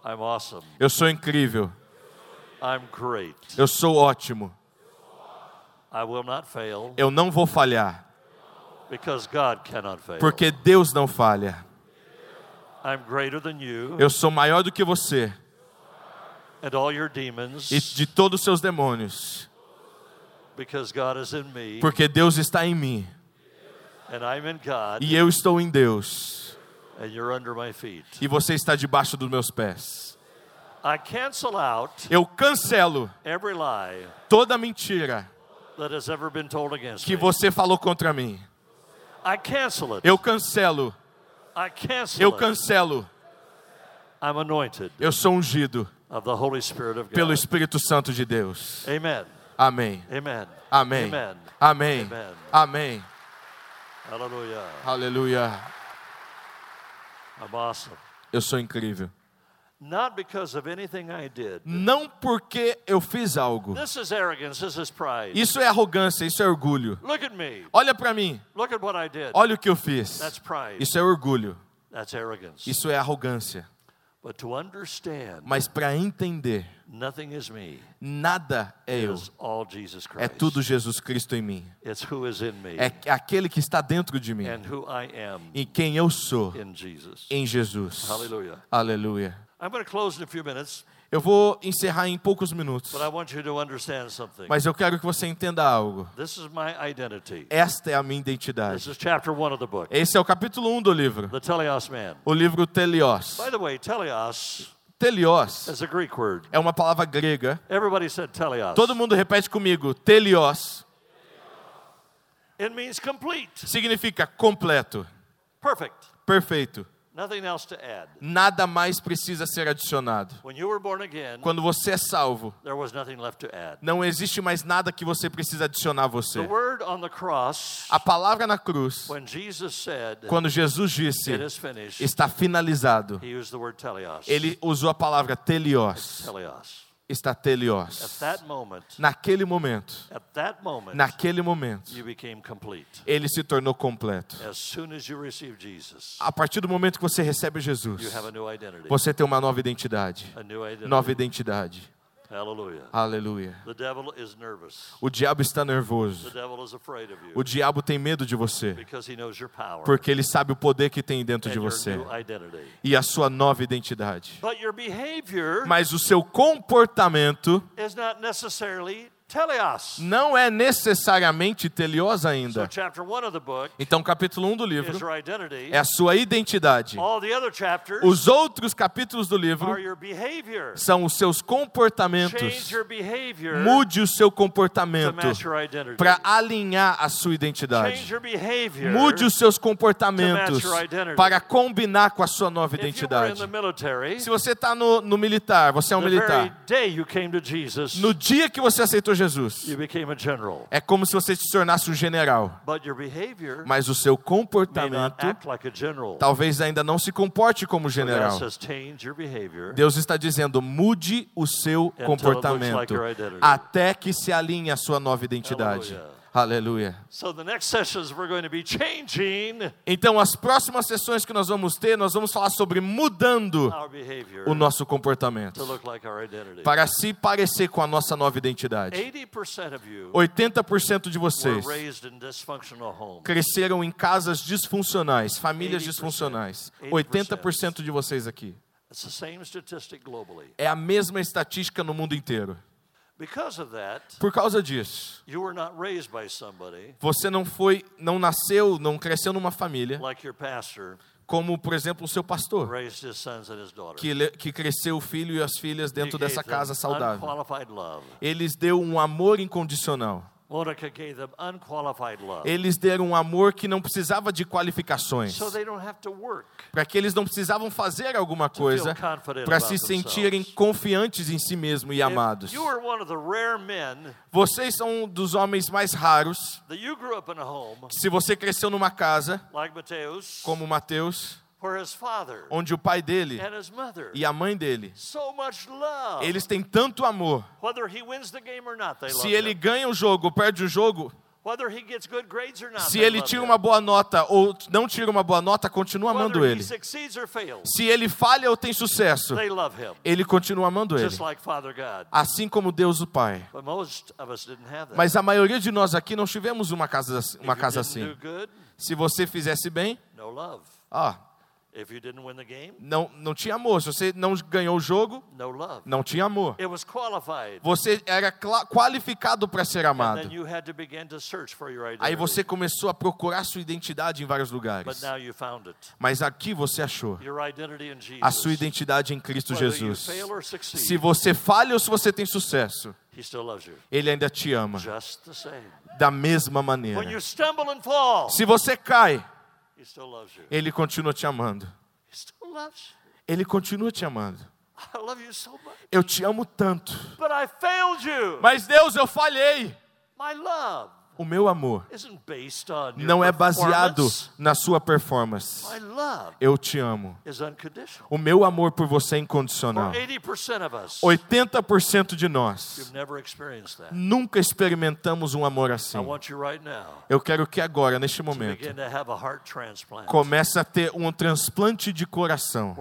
Awesome. Eu sou incrível. Eu sou ótimo. Eu não vou falhar, porque Deus não falha. Eu sou maior do que você and all your demons e de todos os seus demônios, because God is in me porque Deus está em mim and I'm in God e eu estou em Deus and you're under my feet. e você está debaixo dos meus pés. I cancel out Eu cancelo every lie toda mentira that has ever been told against que você falou contra mim. I cancel it. Eu cancelo, I cancel eu it. cancelo. I'm anointed Eu sou ungido of the Holy Spirit of God. pelo Espírito Santo de Deus. Amen. Amém. Amen. Amém. Amen. Amém. Amen. Amém. Hallelujah. Aleluia. Awesome. Eu sou incrível. Not because of anything I did. Não porque eu fiz algo. This is arrogance. This is pride. Isso é arrogância, isso é orgulho. Look at me. Olha para mim. Look at what I did. Olha o que eu fiz. Isso é orgulho. Isso é arrogância. But to understand Mas para entender, nothing is me nada é eu. is all Jesus Christ. É tudo Jesus Cristo em mim. It's who is in me É aquele que está dentro de mim. and who I am Em quem eu sou. in Jesus. Em Jesus. Hallelujah. Aleluia. Eu vou encerrar em poucos minutos. but I want you to understand something. Mas eu quero que você entenda algo. This is my identity. Esta é a minha This identidade. is chapter one of the book. Esse é o capítulo 1 do livro. The teleos man. O livro Telios. By the way, Telios is a Greek word. é uma palavra grega. Everybody said teleos. Todo mundo repete comigo. Telios It means complete, significa completo, perfect, perfeito. Nada mais precisa ser adicionado. Quando você é salvo, não existe mais nada que você precisa adicionar a você. A palavra na cruz, quando Jesus disse, está finalizado, ele usou a palavra telios. Está telios. moment, Naquele momento, moment, naquele momento, ele se tornou completo. As soon as Jesus, A partir do momento que você recebe Jesus, você tem uma nova identidade. Nova identidade. Hallelujah. Aleluia. The devil is nervous. O diabo está The nervoso. devil is afraid of you O diabo tem medo de você, because he knows your power porque ele sabe o poder que tem dentro de você e a sua nova identidade. Mas o seu comportamento não é necessariamente telios ainda. Então, capítulo 1 do livro é a sua identidade. Os outros capítulos do livro são os seus comportamentos. Mude o seu to comportamento para alinhar a sua identidade. Mude os seus comportamentos para combinar com a sua nova identidade. Se você está no, no militar, você é um militar. No dia que você aceitou Jesus, é como se você se tornasse um general. Mas o seu comportamento like talvez ainda não se comporte como general. Deus está dizendo: mude o seu comportamento like até que se alinhe a sua nova identidade. Aleluia. So the next sessions we're going to be changing Então, as próximas sessões que nós vamos ter, nós vamos falar sobre mudando o nosso comportamento para se parecer com a nossa nova identidade. 80% of you 80% de vocês cresceram em casas disfuncionais, famílias 80%. disfuncionais. 80%. 80% de vocês aqui. É a mesma estatística no mundo inteiro. Because of that, Por causa disso, você não foi, não nasceu, não cresceu numa família como, por exemplo, o seu pastor, que, que cresceu o filho e as filhas dentro dessa casa saudável. Eles deu um amor incondicional. Monica gave them unqualified love. Eles deram um amor que não precisava de qualificações, para que eles não precisavam fazer alguma coisa para se sentirem confiantes em si mesmo e amados. Vocês são um dos homens mais raros. Se você cresceu numa casa like Mateus, como Mateus, onde o pai dele e a mãe dele, eles têm tanto amor. Se ele ganha o jogo ou perde o jogo, se ele tira uma boa nota ou não tira uma boa nota, continua amando ele. Se ele falha ou tem sucesso, ele continua amando ele. Assim como Deus o Pai. Mas a maioria de nós aqui não tivemos uma casa, uma casa assim. Se você fizesse bem, no love. ó, If you didn't win the game, não, não tinha amor. Se você não ganhou o jogo, no love. não tinha amor. It was qualified. Você era qualificado para ser amado. then you had to begin to search for your identity. Aí você começou a procurar sua identidade em vários But lugares. now you found it. Mas aqui você achou Your identity in Jesus. a sua identidade em Cristo Jesus. Se você falha ou se você tem sucesso, He still loves you. Ele ainda te ama Just the same. da mesma When maneira. you stumble and fall, Se você cai, He still loves you. Ele continua te amando. He still loves Ele continua te amando. Eu te amo tanto. Mas Deus, eu falhei. O meu amor não é baseado na sua performance. Eu te amo. O meu amor por você é incondicional. 80% of us, 80% de nós nunca experimentamos um amor assim. Eu quero que agora, neste to momento, comece a ter um transplante de coração.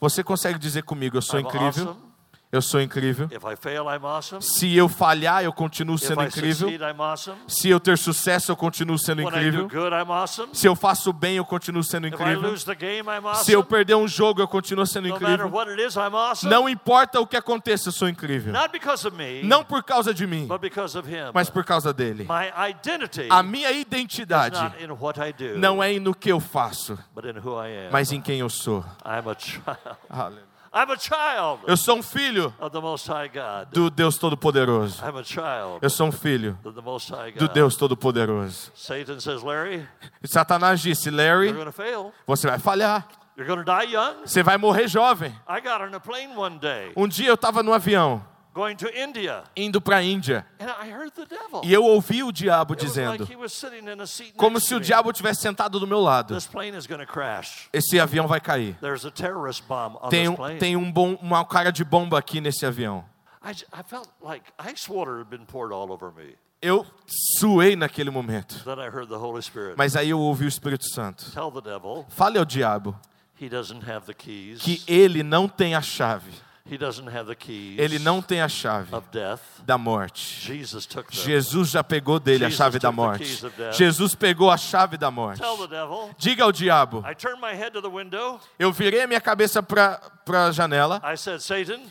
Você, consegue dizer comigo, eu sou incrível? Eu sou incrível. If I fail, I'm awesome. Se eu falhar, eu continuo sendo incrível. succeed, awesome. Se eu ter sucesso, eu continuo sendo When incrível. good, awesome. Se eu faço bem, eu continuo sendo If incrível. game, Se eu perder um jogo, eu continuo sendo No incrível. is. Não importa o que aconteça, eu sou incrível. Not because of me, Não por causa de mim, but because of Him. mas por causa dele. My identity A minha identidade do, não é no que eu faço, but in who I am. mas em quem eu sou. I'm a child. Aleluia. I'm a child Eu sou um filho of the Most High God. do Deus Todo-Poderoso. I'm a child Eu sou um filho of the Most High do. Deus Todo-Poderoso. Satan says, Larry, Satanás disse: Larry, você vai falhar. You're going to die young. Você vai morrer jovem. I got on a plane one day Um dia eu estava no avião, indo para a Índia, and I heard the devil. e eu ouvi o diabo dizendo, como se o diabo tivesse sentado do meu lado: This plane is going to crash. esse avião vai cair. There's a terrorist bomb on Tem um, tem um bom, uma cara de bomba aqui nesse avião. Eu suei naquele momento. Then I heard the Holy Spirit Mas aí eu ouvi o Espírito Santo. Fale ao diabo he doesn't have the keys. que ele não tem a chave. Ele não tem a chave da morte. Jesus já pegou dele a chave da morte. Jesus pegou a chave da morte. Diga ao diabo. Eu virei a minha cabeça para a janela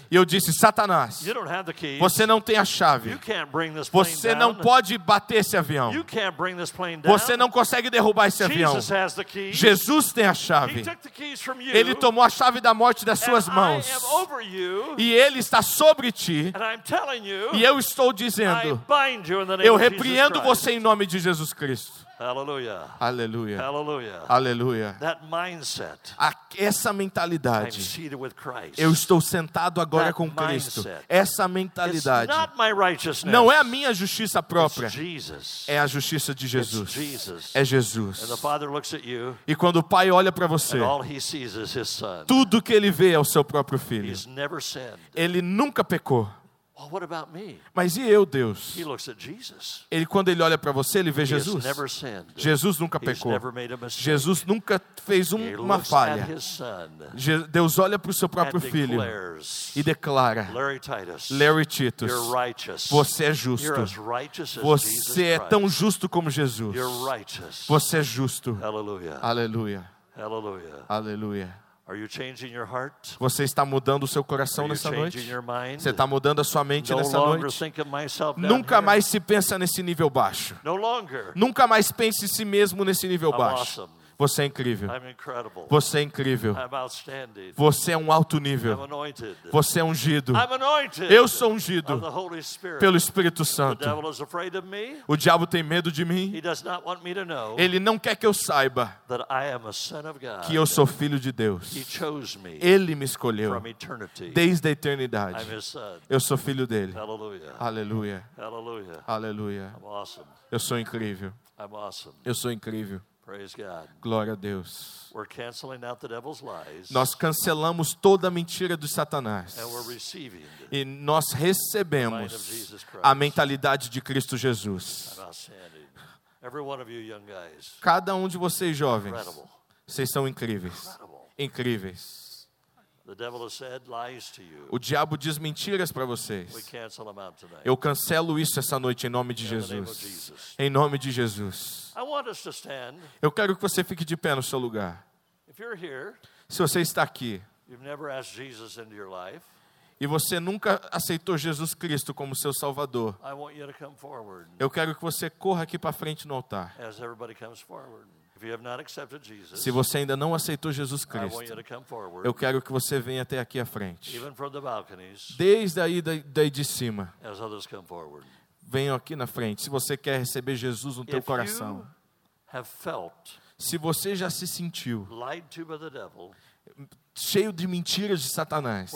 e eu disse: Satanás, você não tem a chave. Você não pode bater esse avião. Você não consegue derrubar esse avião. Jesus tem a chave. Ele tomou a chave da morte das suas mãos. E ele está sobre ti. E eu estou dizendo: eu repreendo você em nome de Jesus Cristo. Hallelujah. Aleluia. Hallelujah. Aleluia. That mindset. A- Essa I'm mentalidade. seated with Christ. Eu estou sentado agora That com Cristo. mindset. Essa It's mentalidade not my righteousness. não é a minha justiça própria, It's Jesus. é a justiça de It's Jesus. Jesus. É And the Jesus. Father looks at you, E quando o pai olha para você, all he sees is his son. tudo que ele vê é o seu próprio filho. He's never sinned. Ele nunca pecou. Well, what about me? Mas e eu, Deus? He looks at Jesus. Ele, quando ele olha para você, ele vê Jesus. Jesus nunca pecou. never made a mistake. Jesus nunca fez um- uma falha. Deus olha para o seu próprio filho e declara: Larry Titus, você é justo. Você é tão justo como Jesus. Você é justo. Aleluia. Hallelujah. Aleluia. Você está mudando o seu coração nessa noite? Você está mudando a sua mente nessa noite? Nunca mais se pensa nesse nível baixo. Nunca mais pense em si mesmo nesse nível baixo. Você é incrível. Você é incrível. Você é um alto nível. Você é ungido. Eu sou ungido pelo Espírito Santo. O diabo tem medo de mim. Ele não quer que eu saiba que eu sou filho de Deus. Ele me escolheu desde a eternidade. Eu sou filho dele. Aleluia. Aleluia. Awesome. Eu sou incrível. Eu sou incrível. Praise God. Glória a Deus. We're canceling out the devil's lies Nós cancelamos toda a mentira de Satanás. E nós recebemos a mentalidade de Cristo Jesus. Cada um de vocês jovens, vocês são incríveis. Incríveis. O diabo diz mentiras para We vocês. cancel them out tonight. Eu cancelo isso essa noite em nome de Jesus. Em nome de Jesus. I want us to stand. Eu quero que você fique de pé no seu lugar. If you're here, Se você está aqui you've never asked Jesus into your life, e você nunca aceitou Jesus Cristo como seu Salvador, eu quero que você corra aqui para frente no altar. Se você ainda não aceitou Jesus Cristo, eu quero que você venha até aqui à frente. Desde aí da- daí de cima, venham aqui na frente. Se você quer receber Jesus no teu coração, se você já se sentiu cheio de mentiras de Satanás,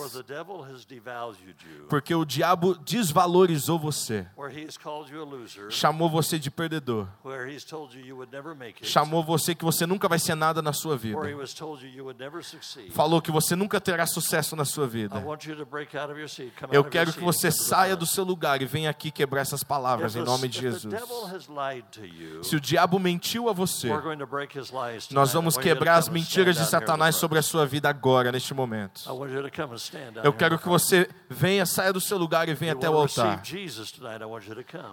porque o diabo desvalorizou você, chamou você de perdedor, chamou você que você nunca vai ser nada na sua vida, falou que você nunca terá sucesso na sua vida. Eu quero que você saia do seu lugar e venha aqui quebrar essas palavras em nome de Jesus. Se o diabo mentiu a você, nós vamos quebrar as mentiras de Satanás sobre a sua vida agora, neste momento. Eu quero que você venha, saia do seu lugar e venha até o altar.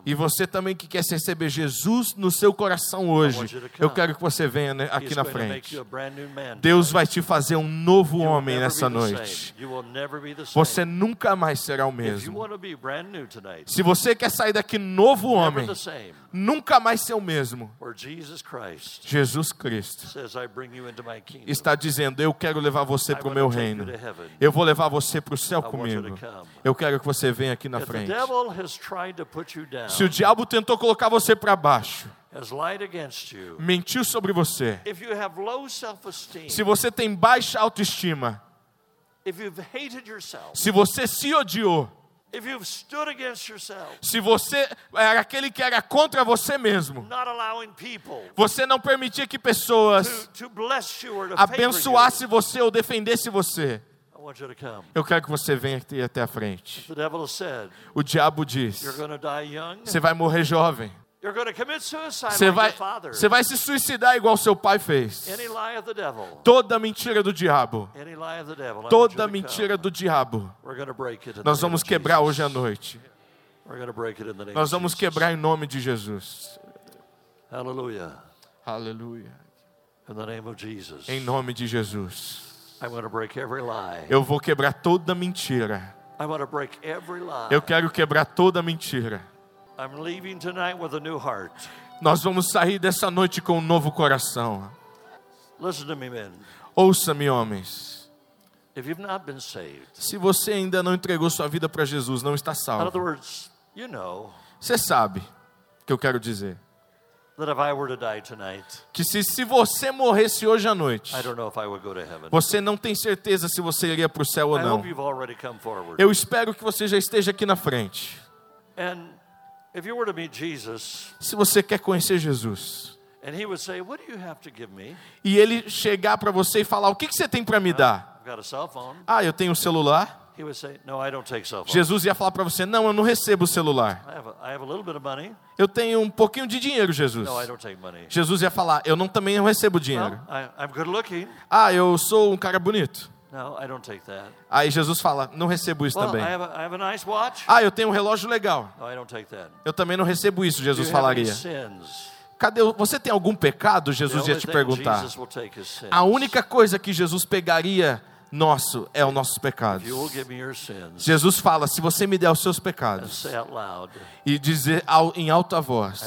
E você também que quer receber Jesus no seu coração hoje, eu quero que você venha né, aqui na frente. Deus vai te fazer um novo homem nessa noite. Você nunca mais será o mesmo. Se você quer sair daqui novo homem, nunca mais ser o mesmo. Jesus Cristo está dizendo: Eu quero levar você I para o meu reino. Eu vou levar você para o céu comigo. Eu quero que você venha aqui na frente. Se o diabo tentou colocar você para baixo, mentiu sobre você, se você tem baixa autoestima, se você se odiou, if you've stood against yourself, se você era aquele que era contra você mesmo, not allowing people você não permitia que pessoas to, to bless you or to favor abençoasse você ou defendesse você, you, I want you to come. eu quero que você venha aqui até a frente. The devil has said, O diabo diz: you're going to die young, você vai morrer jovem, you're going to commit suicide você vai, você vai se suicidar igual seu pai fez. Toda mentira do diabo, toda to mentira do diabo, nós vamos quebrar hoje à noite. Nós vamos quebrar em nome de Jesus. Hallelujah. Aleluia. Jesus. Em nome de Jesus. Eu vou quebrar toda mentira. Eu quero quebrar toda mentira. I'm leaving tonight with a new heart. Nós vamos sair dessa noite com um novo coração. Listen to me, men. Ouça-me, homens. If you've not been saved, Se você ainda não entregou sua vida para Jesus, não está in other salvo. words, you know Você sabe o que eu quero dizer. that if I were to die tonight, Que se, se você morresse hoje à noite, I don't know if I would go to heaven. você não tem certeza se você iria para o céu ou I não. Eu espero que você já esteja aqui na frente. And Se você quer conhecer Jesus, and he would say, What do you have to give me? e ele chegar para você e falar: O que, que você tem para me dar? Ah, eu tenho um celular. Jesus ia falar para você: Não, eu não recebo o celular. I have, a, I have a little bit of money. Eu tenho um pouquinho de dinheiro, Jesus. Jesus ia falar: Eu não também não recebo dinheiro. Ah, eu sou um cara bonito. No, I don't take that. Aí Jesus fala: Não recebo isso Well, também. I have, a, I have a nice watch. Ah, eu tenho um relógio legal. No, I don't take that. Eu também não recebo isso, Jesus falaria. Cadê? o- Você tem algum pecado? Jesus ia te perguntar. A única coisa que Jesus pegaria nosso é me your sins Jesus fala: se você me der os seus pecados e dizer em alta voz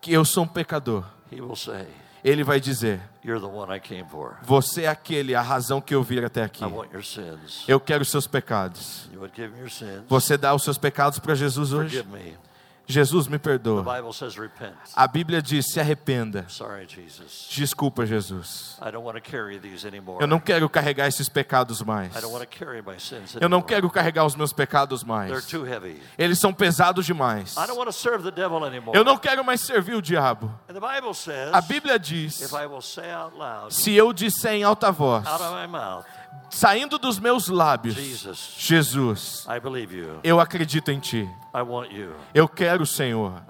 que eu sou um pecador, ele vai dizer: You're the one I came for. você é aquele, a razão que eu vim até aqui. Eu quero os seus pecados. Você dá os seus pecados para Jesus hoje? Jesus me perdoa. A Bíblia diz: se arrependa. Desculpa, Jesus. Eu não quero carregar esses pecados mais. Eu não quero carregar os meus pecados mais. Eles são pesados demais. Eu não quero mais servir o diabo. A Bíblia diz: se eu disser em alta voz, saindo dos meus lábios, Jesus, Jesus, I believe you. eu acredito em Ti. Eu quero o Senhor.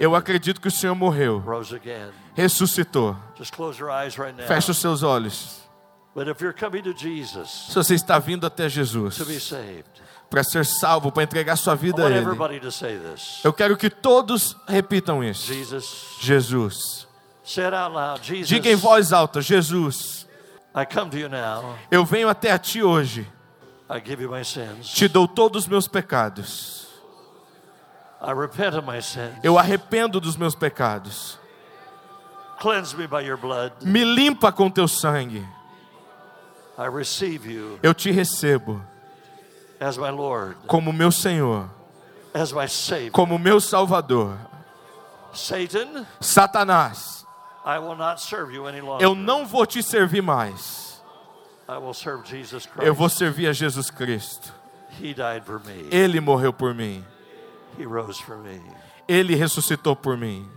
Eu acredito que o Senhor morreu, rose again. ressuscitou. Just close your eyes right now. Feche os seus olhos. But if you're coming to Jesus Se você está vindo até Jesus para ser salvo, para entregar sua vida a Ele, eu quero que todos repitam isso. Jesus, Jesus. say it out loud. Jesus, Diga em voz alta: Jesus, eu venho até a Ti hoje. I give you my sins. Te dou todos os meus pecados. I repent of my sins. Eu arrependo dos meus pecados. Me limpa com teu sangue. I receive you Eu te recebo as my Lord, como meu Senhor, como meu Salvador. Satan, Satanás, eu não vou te servir mais. I will serve Jesus Christ. Eu vou servir a Jesus Cristo. He died for me. Ele morreu por mim. He rose for me. Ele ressuscitou por mim.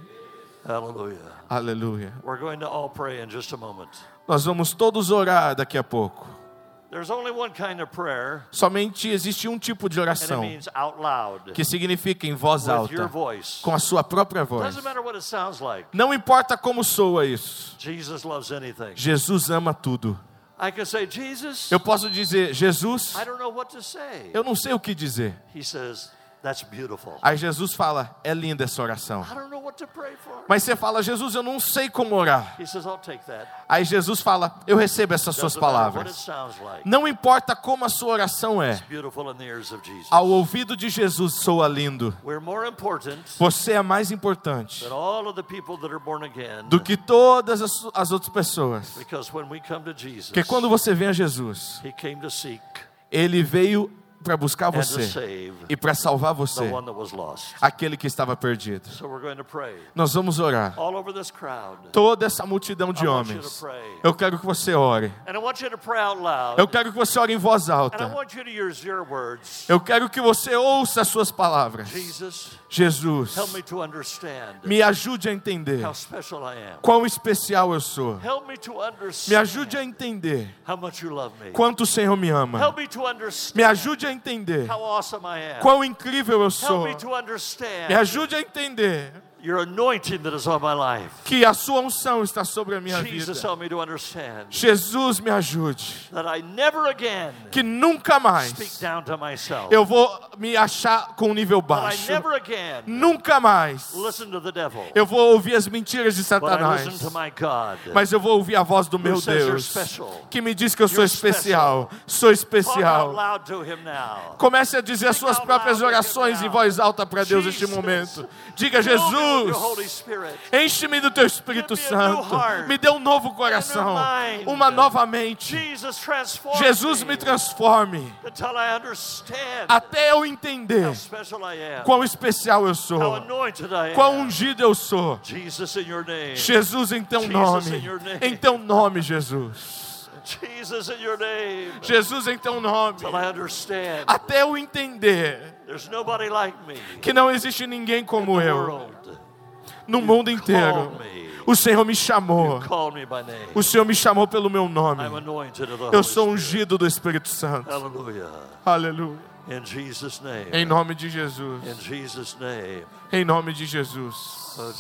Hallelujah. Aleluia. We're going to all pray in just a moment. Nós vamos todos orar daqui a pouco. Somente existe um tipo de and it oração means out loud que significa em voz alta, voice. com a sua própria voz. Não importa como soa isso. Jesus loves anything. Jesus ama tudo. I can say, Jesus, Eu posso dizer, Jesus, I don't know what to say. eu não sei o que dizer. That's beautiful. Aí Jesus fala, é linda essa oração. I don't know what to pray for. Mas você fala, Jesus, eu não sei como orar. He says, I'll take that. Aí Jesus fala, eu recebo essas suas palavras. sounds like. Não importa como a sua oração é, It's beautiful in the ears of Jesus. ao ouvido de Jesus soa lindo. We're more important Você é mais importante than all of the people that are born again. do que todas as, as outras pessoas. Because when we come to Jesus, Porque quando você vem a Jesus, He came to seek Ele veio para buscar você e para salvar você, aquele que estava perdido. Nós vamos orar. Toda essa multidão de homens. Eu quero que você ore. Eu quero que você ore em voz alta. Eu quero que você ouça as suas palavras. Jesus, me ajude a entender quão especial eu sou. Me ajude a entender quanto o Senhor me ama. Me ajude a entender I am. quão incrível eu sou. me ajude a entender your anointing that is on my life. que a sua unção está sobre a minha Jesus, vida. help me to understand Jesus, me ajude that I never again que nunca speak mais down to myself. eu vou me achar com um nível That I baixo. never again Nunca mais listen to the devil. eu vou ouvir as mentiras de But I Satanás. listen to my God. Mas eu vou ouvir a voz do meu you're Deus, special. que me diz que eu sou especial, sou especial. Comece a dizer as suas próprias orações em voz alta para Deus neste Jesus. momento. Diga, Fill Jesus, enche-me do teu Espírito Santo, me dê um novo coração, uma nova mente. Jesus, me me transforme. até eu entender quão especial eu sou, quão ungido eu sou. Jesus, em teu nome, em teu nome, Jesus. Jesus, in your name. Jesus, em teu nome. Até eu entender like que não existe ninguém in como eu. No mundo inteiro. O Senhor me chamou. O Senhor me chamou pelo meu nome. Eu sou ungido do Espírito Santo. Aleluia. Em nome de Jesus. In Jesus'. Em nome de Jesus. Oh.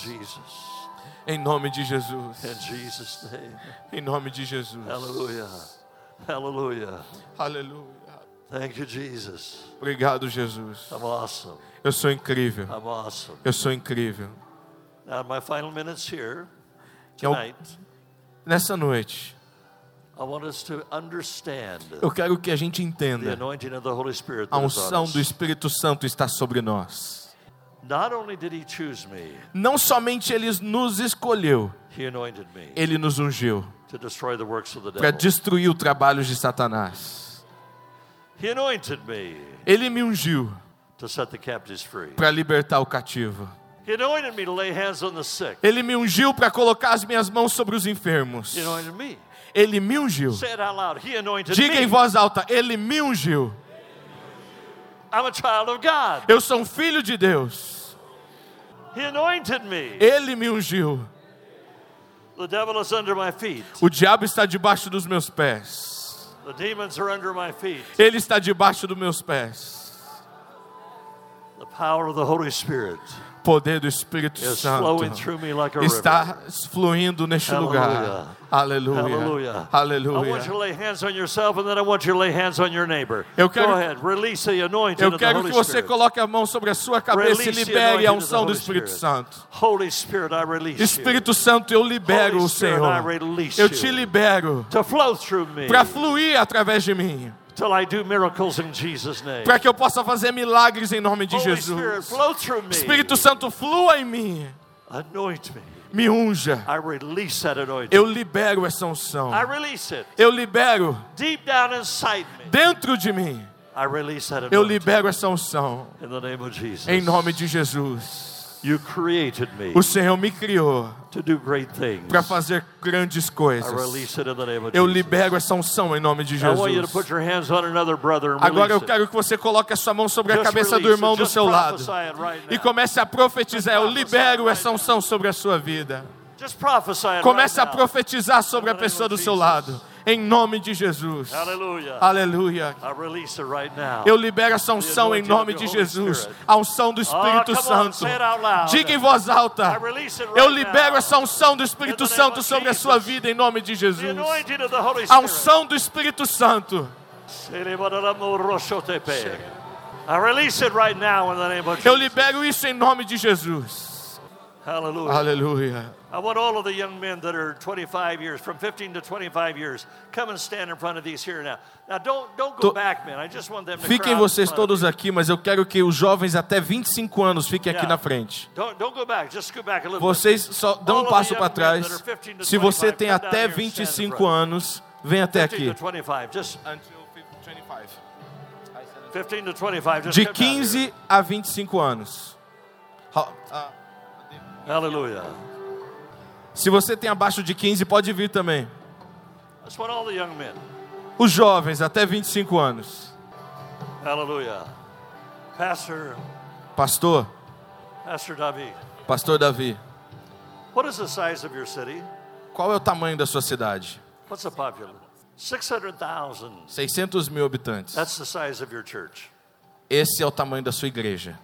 Em nome de Jesus. Em nome de Jesus. Hallelujah. Hallelujah. Aleluia. Thank you, Jesus. Obrigado, Jesus. I'm awesome. Eu sou incrível. I'm awesome. Eu sou incrível. Now, my final minutes here Eu- tonight, Nessa noite, I want us to understand eu quero que a gente the entenda. anointing of the Holy Spirit A that is on unção us. do Espírito Santo está sobre nós. Not only did He choose me, Não somente Ele nos escolheu, He anointed me Ele nos ungiu to destroy the works of the para devil. destruir o trabalho de Satanás. He anointed me Ele me ungiu to set the captives free. para libertar o cativo. Ele me ungiu para colocar as minhas mãos sobre os enfermos. Ele me ungiu. Diga em voz alta: Ele me ungiu. I'm a child of God. Eu sou um filho de Deus. Ele me ungiu. The devil is under my feet. O diabo está debaixo dos meus pés. The demons are under my feet. Ele está debaixo dos meus pés. Poder do Espírito Santo está fluindo neste lugar. Aleluia. Aleluia. to lay hands on yourself and then I want you to lay hands on your neighbor. Eu quero- Eu quero que você coloque a mão sobre a sua cabeça e Release the libere a unção do Espírito. Santo. Espírito Santo, eu libero o Senhor. Eu te libero para fluir através de mim, till I do miracles in Jesus' name. para que eu possa fazer milagres em nome de Jesus. flow through me. Espírito Santo, flua em mim, Anoint me. me unja. I release that anointing. Eu libero essa unção. I release it Eu libero deep down inside me. dentro de mim. I release that Eu libero essa unção in the name of Jesus. em nome de Jesus. You created me O Senhor me criou para fazer grandes coisas. Eu libero essa unção em nome de Jesus. Agora eu quero que você coloque a sua mão sobre a cabeça do irmão do seu lado e comece a profetizar. Eu libero essa unção sobre a sua vida. Comece a profetizar sobre a pessoa do seu lado. Em nome de Jesus. Aleluia. Now. Eu libero essa unção em nome de Jesus. A unção do Espírito Santo. Diga em voz alta. Eu libero essa unção do Espírito Santo sobre a sua vida em nome de Jesus. A unção do Espírito Santo. Eu libero isso em nome de Jesus. Hallelujah. Aleluia. I want all of the young men that are 25 years, from 15 to 25 years, come and stand in front of these here now. Now don't don't go To- back, man. I just want them to Fiquem vocês todos aqui, mas eu quero que os jovens até 25 anos fiquem aqui Yeah. na frente. Don't don't go back. Just scoot back a little Vocês bit. só dão All um passo para trás. that are 15 to Se você 25, tem até here and stand in 25 front. anos, vem até 15 aqui. to 25. Just 15 to 25. Just De come down here. 15 a 25 anos. Ha- Hallelujah. Se você tem abaixo de 15, pode vir também. Os jovens até 25 anos. Hallelujah. Pastor, Pastor, Pastor David, Pastor Davi, what is the size of your city? qual é o tamanho da sua cidade? What's the? 600,000. 600 mil habitantes. That's the size of your church. Esse é o tamanho da sua igreja.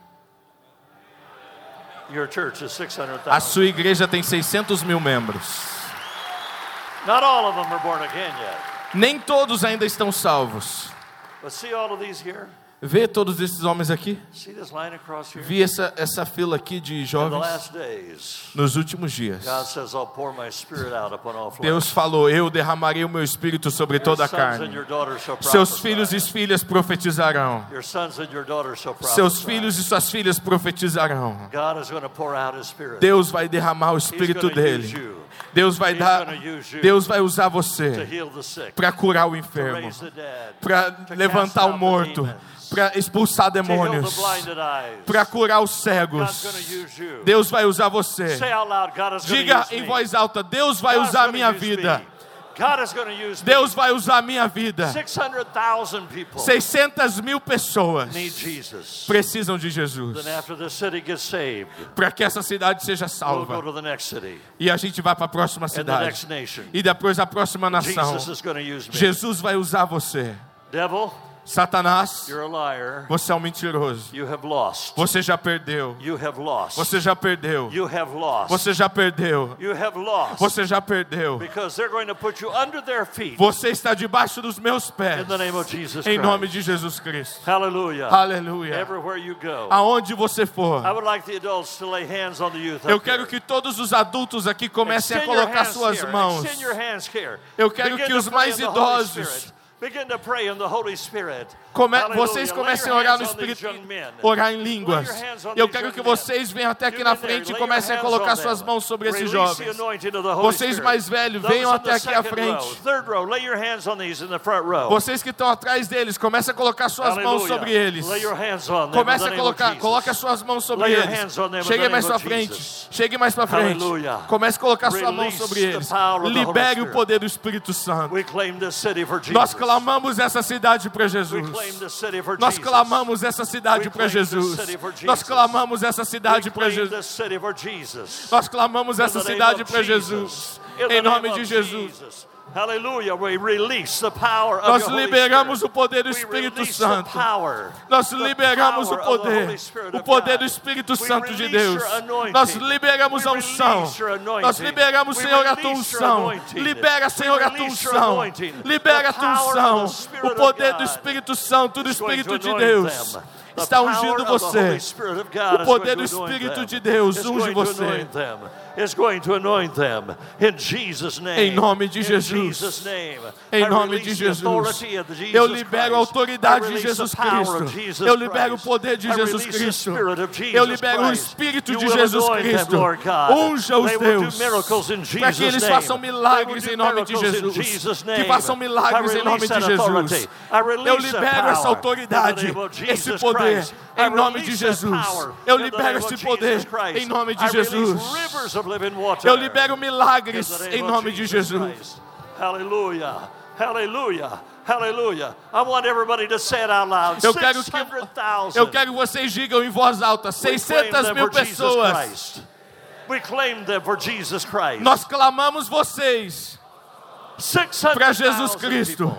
Your church is A 600,000. sua igreja tem 600 mil membros. Not all of them are born again yet. Nem todos ainda estão salvos. Vê todos esses homens aqui? Vi essa, essa fila aqui de jovens nos últimos dias. Deus falou: Eu derramarei o meu espírito sobre toda a carne. Seus filhos e filhas profetizarão. Seus filhos e suas filhas profetizarão. Deus vai derramar o espírito dele. Deus vai dar. Deus vai usar você para curar o enfermo, para levantar o morto, para expulsar demônios, para curar os cegos. Deus vai usar você. Diga em voz alta: Deus vai usar a minha vida. Deus vai usar a minha vida. 600,000 people 600 mil pessoas precisam de Jesus para que essa cidade seja salva. E a gente vai para a próxima cidade. E depois a próxima nação. Jesus vai usar você. Devil, Satanás, você é um mentiroso. You have lost. Você já perdeu. You have lost. Você já perdeu. You have lost. Você já perdeu. Você já perdeu. Because they're going to put you under their feet Você está debaixo dos meus pés. in the name of Jesus Em nome de Jesus Cristo. Aleluia. Go. Aonde você for. I would like the adults to lay hands on the youth. Eu quero que todos os adultos aqui comecem a colocar suas mãos. Eu quero que os mais idosos Spirit. Begin to pray in the Holy Spirit. Come- vocês comecem a orar no Espírito, orar em línguas. Eu quero que vocês venham até aqui na frente e comecem a colocar suas mãos sobre esses jovens. Vocês mais velhos, venham até aqui à frente. Vocês que estão atrás deles, comecem a colocar suas mãos sobre eles. Lay your hands on them in the Comece a colocar, coloque as suas mãos sobre eles. hands on them in the Chegue name mais para frente. Jesus. Chegue mais para frente. Comece a colocar sua mão sobre eles. Libere o poder do Espírito Santo. Nós clamamos essa cidade para Jesus. Nós clamamos essa cidade para Jesus. Nós clamamos essa cidade para Jesus. Nós clamamos essa cidade para Jesus. Em nome de Jesus. Jesus. Hallelujah. We release the power of Nós liberamos Spirit. o poder do Espírito Santo. Nós liberamos o poder, o poder do Espírito Santo de Deus. Nós liberamos a unção. Nós liberamos, Senhor, a tua unção. Libera, Senhor, a tua unção. Libera a tua unção. O poder do Espírito Santo, do Espírito to de Deus. Está ungindo você. O poder do Espírito de Deus unge você. Is going to anoint them. In Jesus' name. Em nome de Jesus. Em nome de Jesus. Eu libero a autoridade de Jesus Cristo. Eu libero o poder de Jesus Cristo. Eu libero o. Espírito de Jesus Cristo. Lord God. Unja os They will do Deus. Para que eles façam milagres em nome de Jesus. Que façam milagres em nome de. Jesus. Eu libero essa autoridade, esse poder, em nome de Jesus. Eu libero esse poder, em nome de Jesus. Eu libero milagres em nome de Jesus. Hallelujah. Hallelujah. Hallelujah. I want everybody to say it out loud. Eu quero que 600,000. eu quero que vocês digam em voz alta, We claim 600 them mil pessoas. We claim them for Jesus Christ. Nós clamamos vocês 600,000 para Jesus Cristo.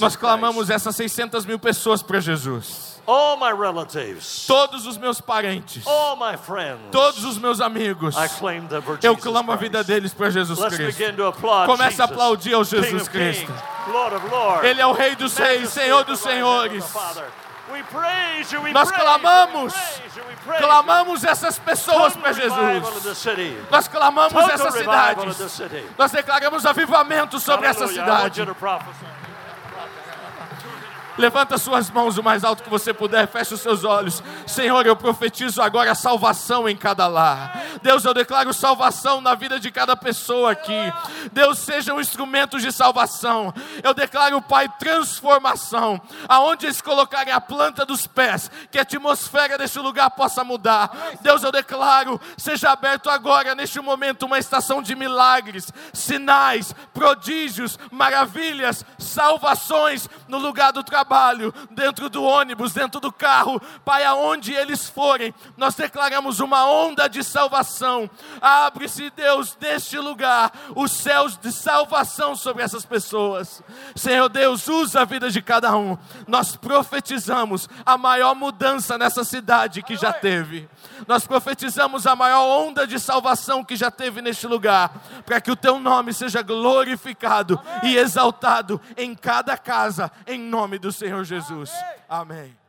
Nós clamamos essas 600 mil pessoas para Jesus. All my relatives, Todos os meus parentes, all my friends, todos os meus amigos. I claim them for Eu clamo a vida deles para Jesus Let's Cristo. begin to applaud Comece a aplaudir ao King Jesus of Cristo. Kings, Lord of Lords, Ele é o Rei dos Reis, Senhor dos Senhores. Nós clamamos. Clamamos essas pessoas para Jesus. Nós clamamos essas cidades. Nós declaramos avivamento sobre essa cidade. Levanta suas mãos o mais alto que você puder, feche os seus olhos. Senhor, eu profetizo agora salvação em cada lar. Deus, eu declaro salvação na vida de cada pessoa aqui. Deus, seja um instrumento de salvação. Eu declaro, Pai, transformação. Aonde eles colocarem a planta dos pés, que a atmosfera deste lugar possa mudar. Deus, eu declaro, seja aberto agora, neste momento, uma estação de milagres, sinais, prodígios, maravilhas, salvações no lugar do trabalho, dentro do ônibus, dentro do carro, Pai, aonde eles forem, nós declaramos uma onda de salvação. Abre-se, Deus, neste lugar, os céus de salvação sobre essas pessoas. Senhor Deus, usa a vida de cada um. Nós profetizamos a maior mudança nessa cidade que já teve. Nós profetizamos a maior onda de salvação que já teve neste lugar, para que o teu nome seja glorificado e exaltado em cada casa, em nome do Senhor Jesus. Amém.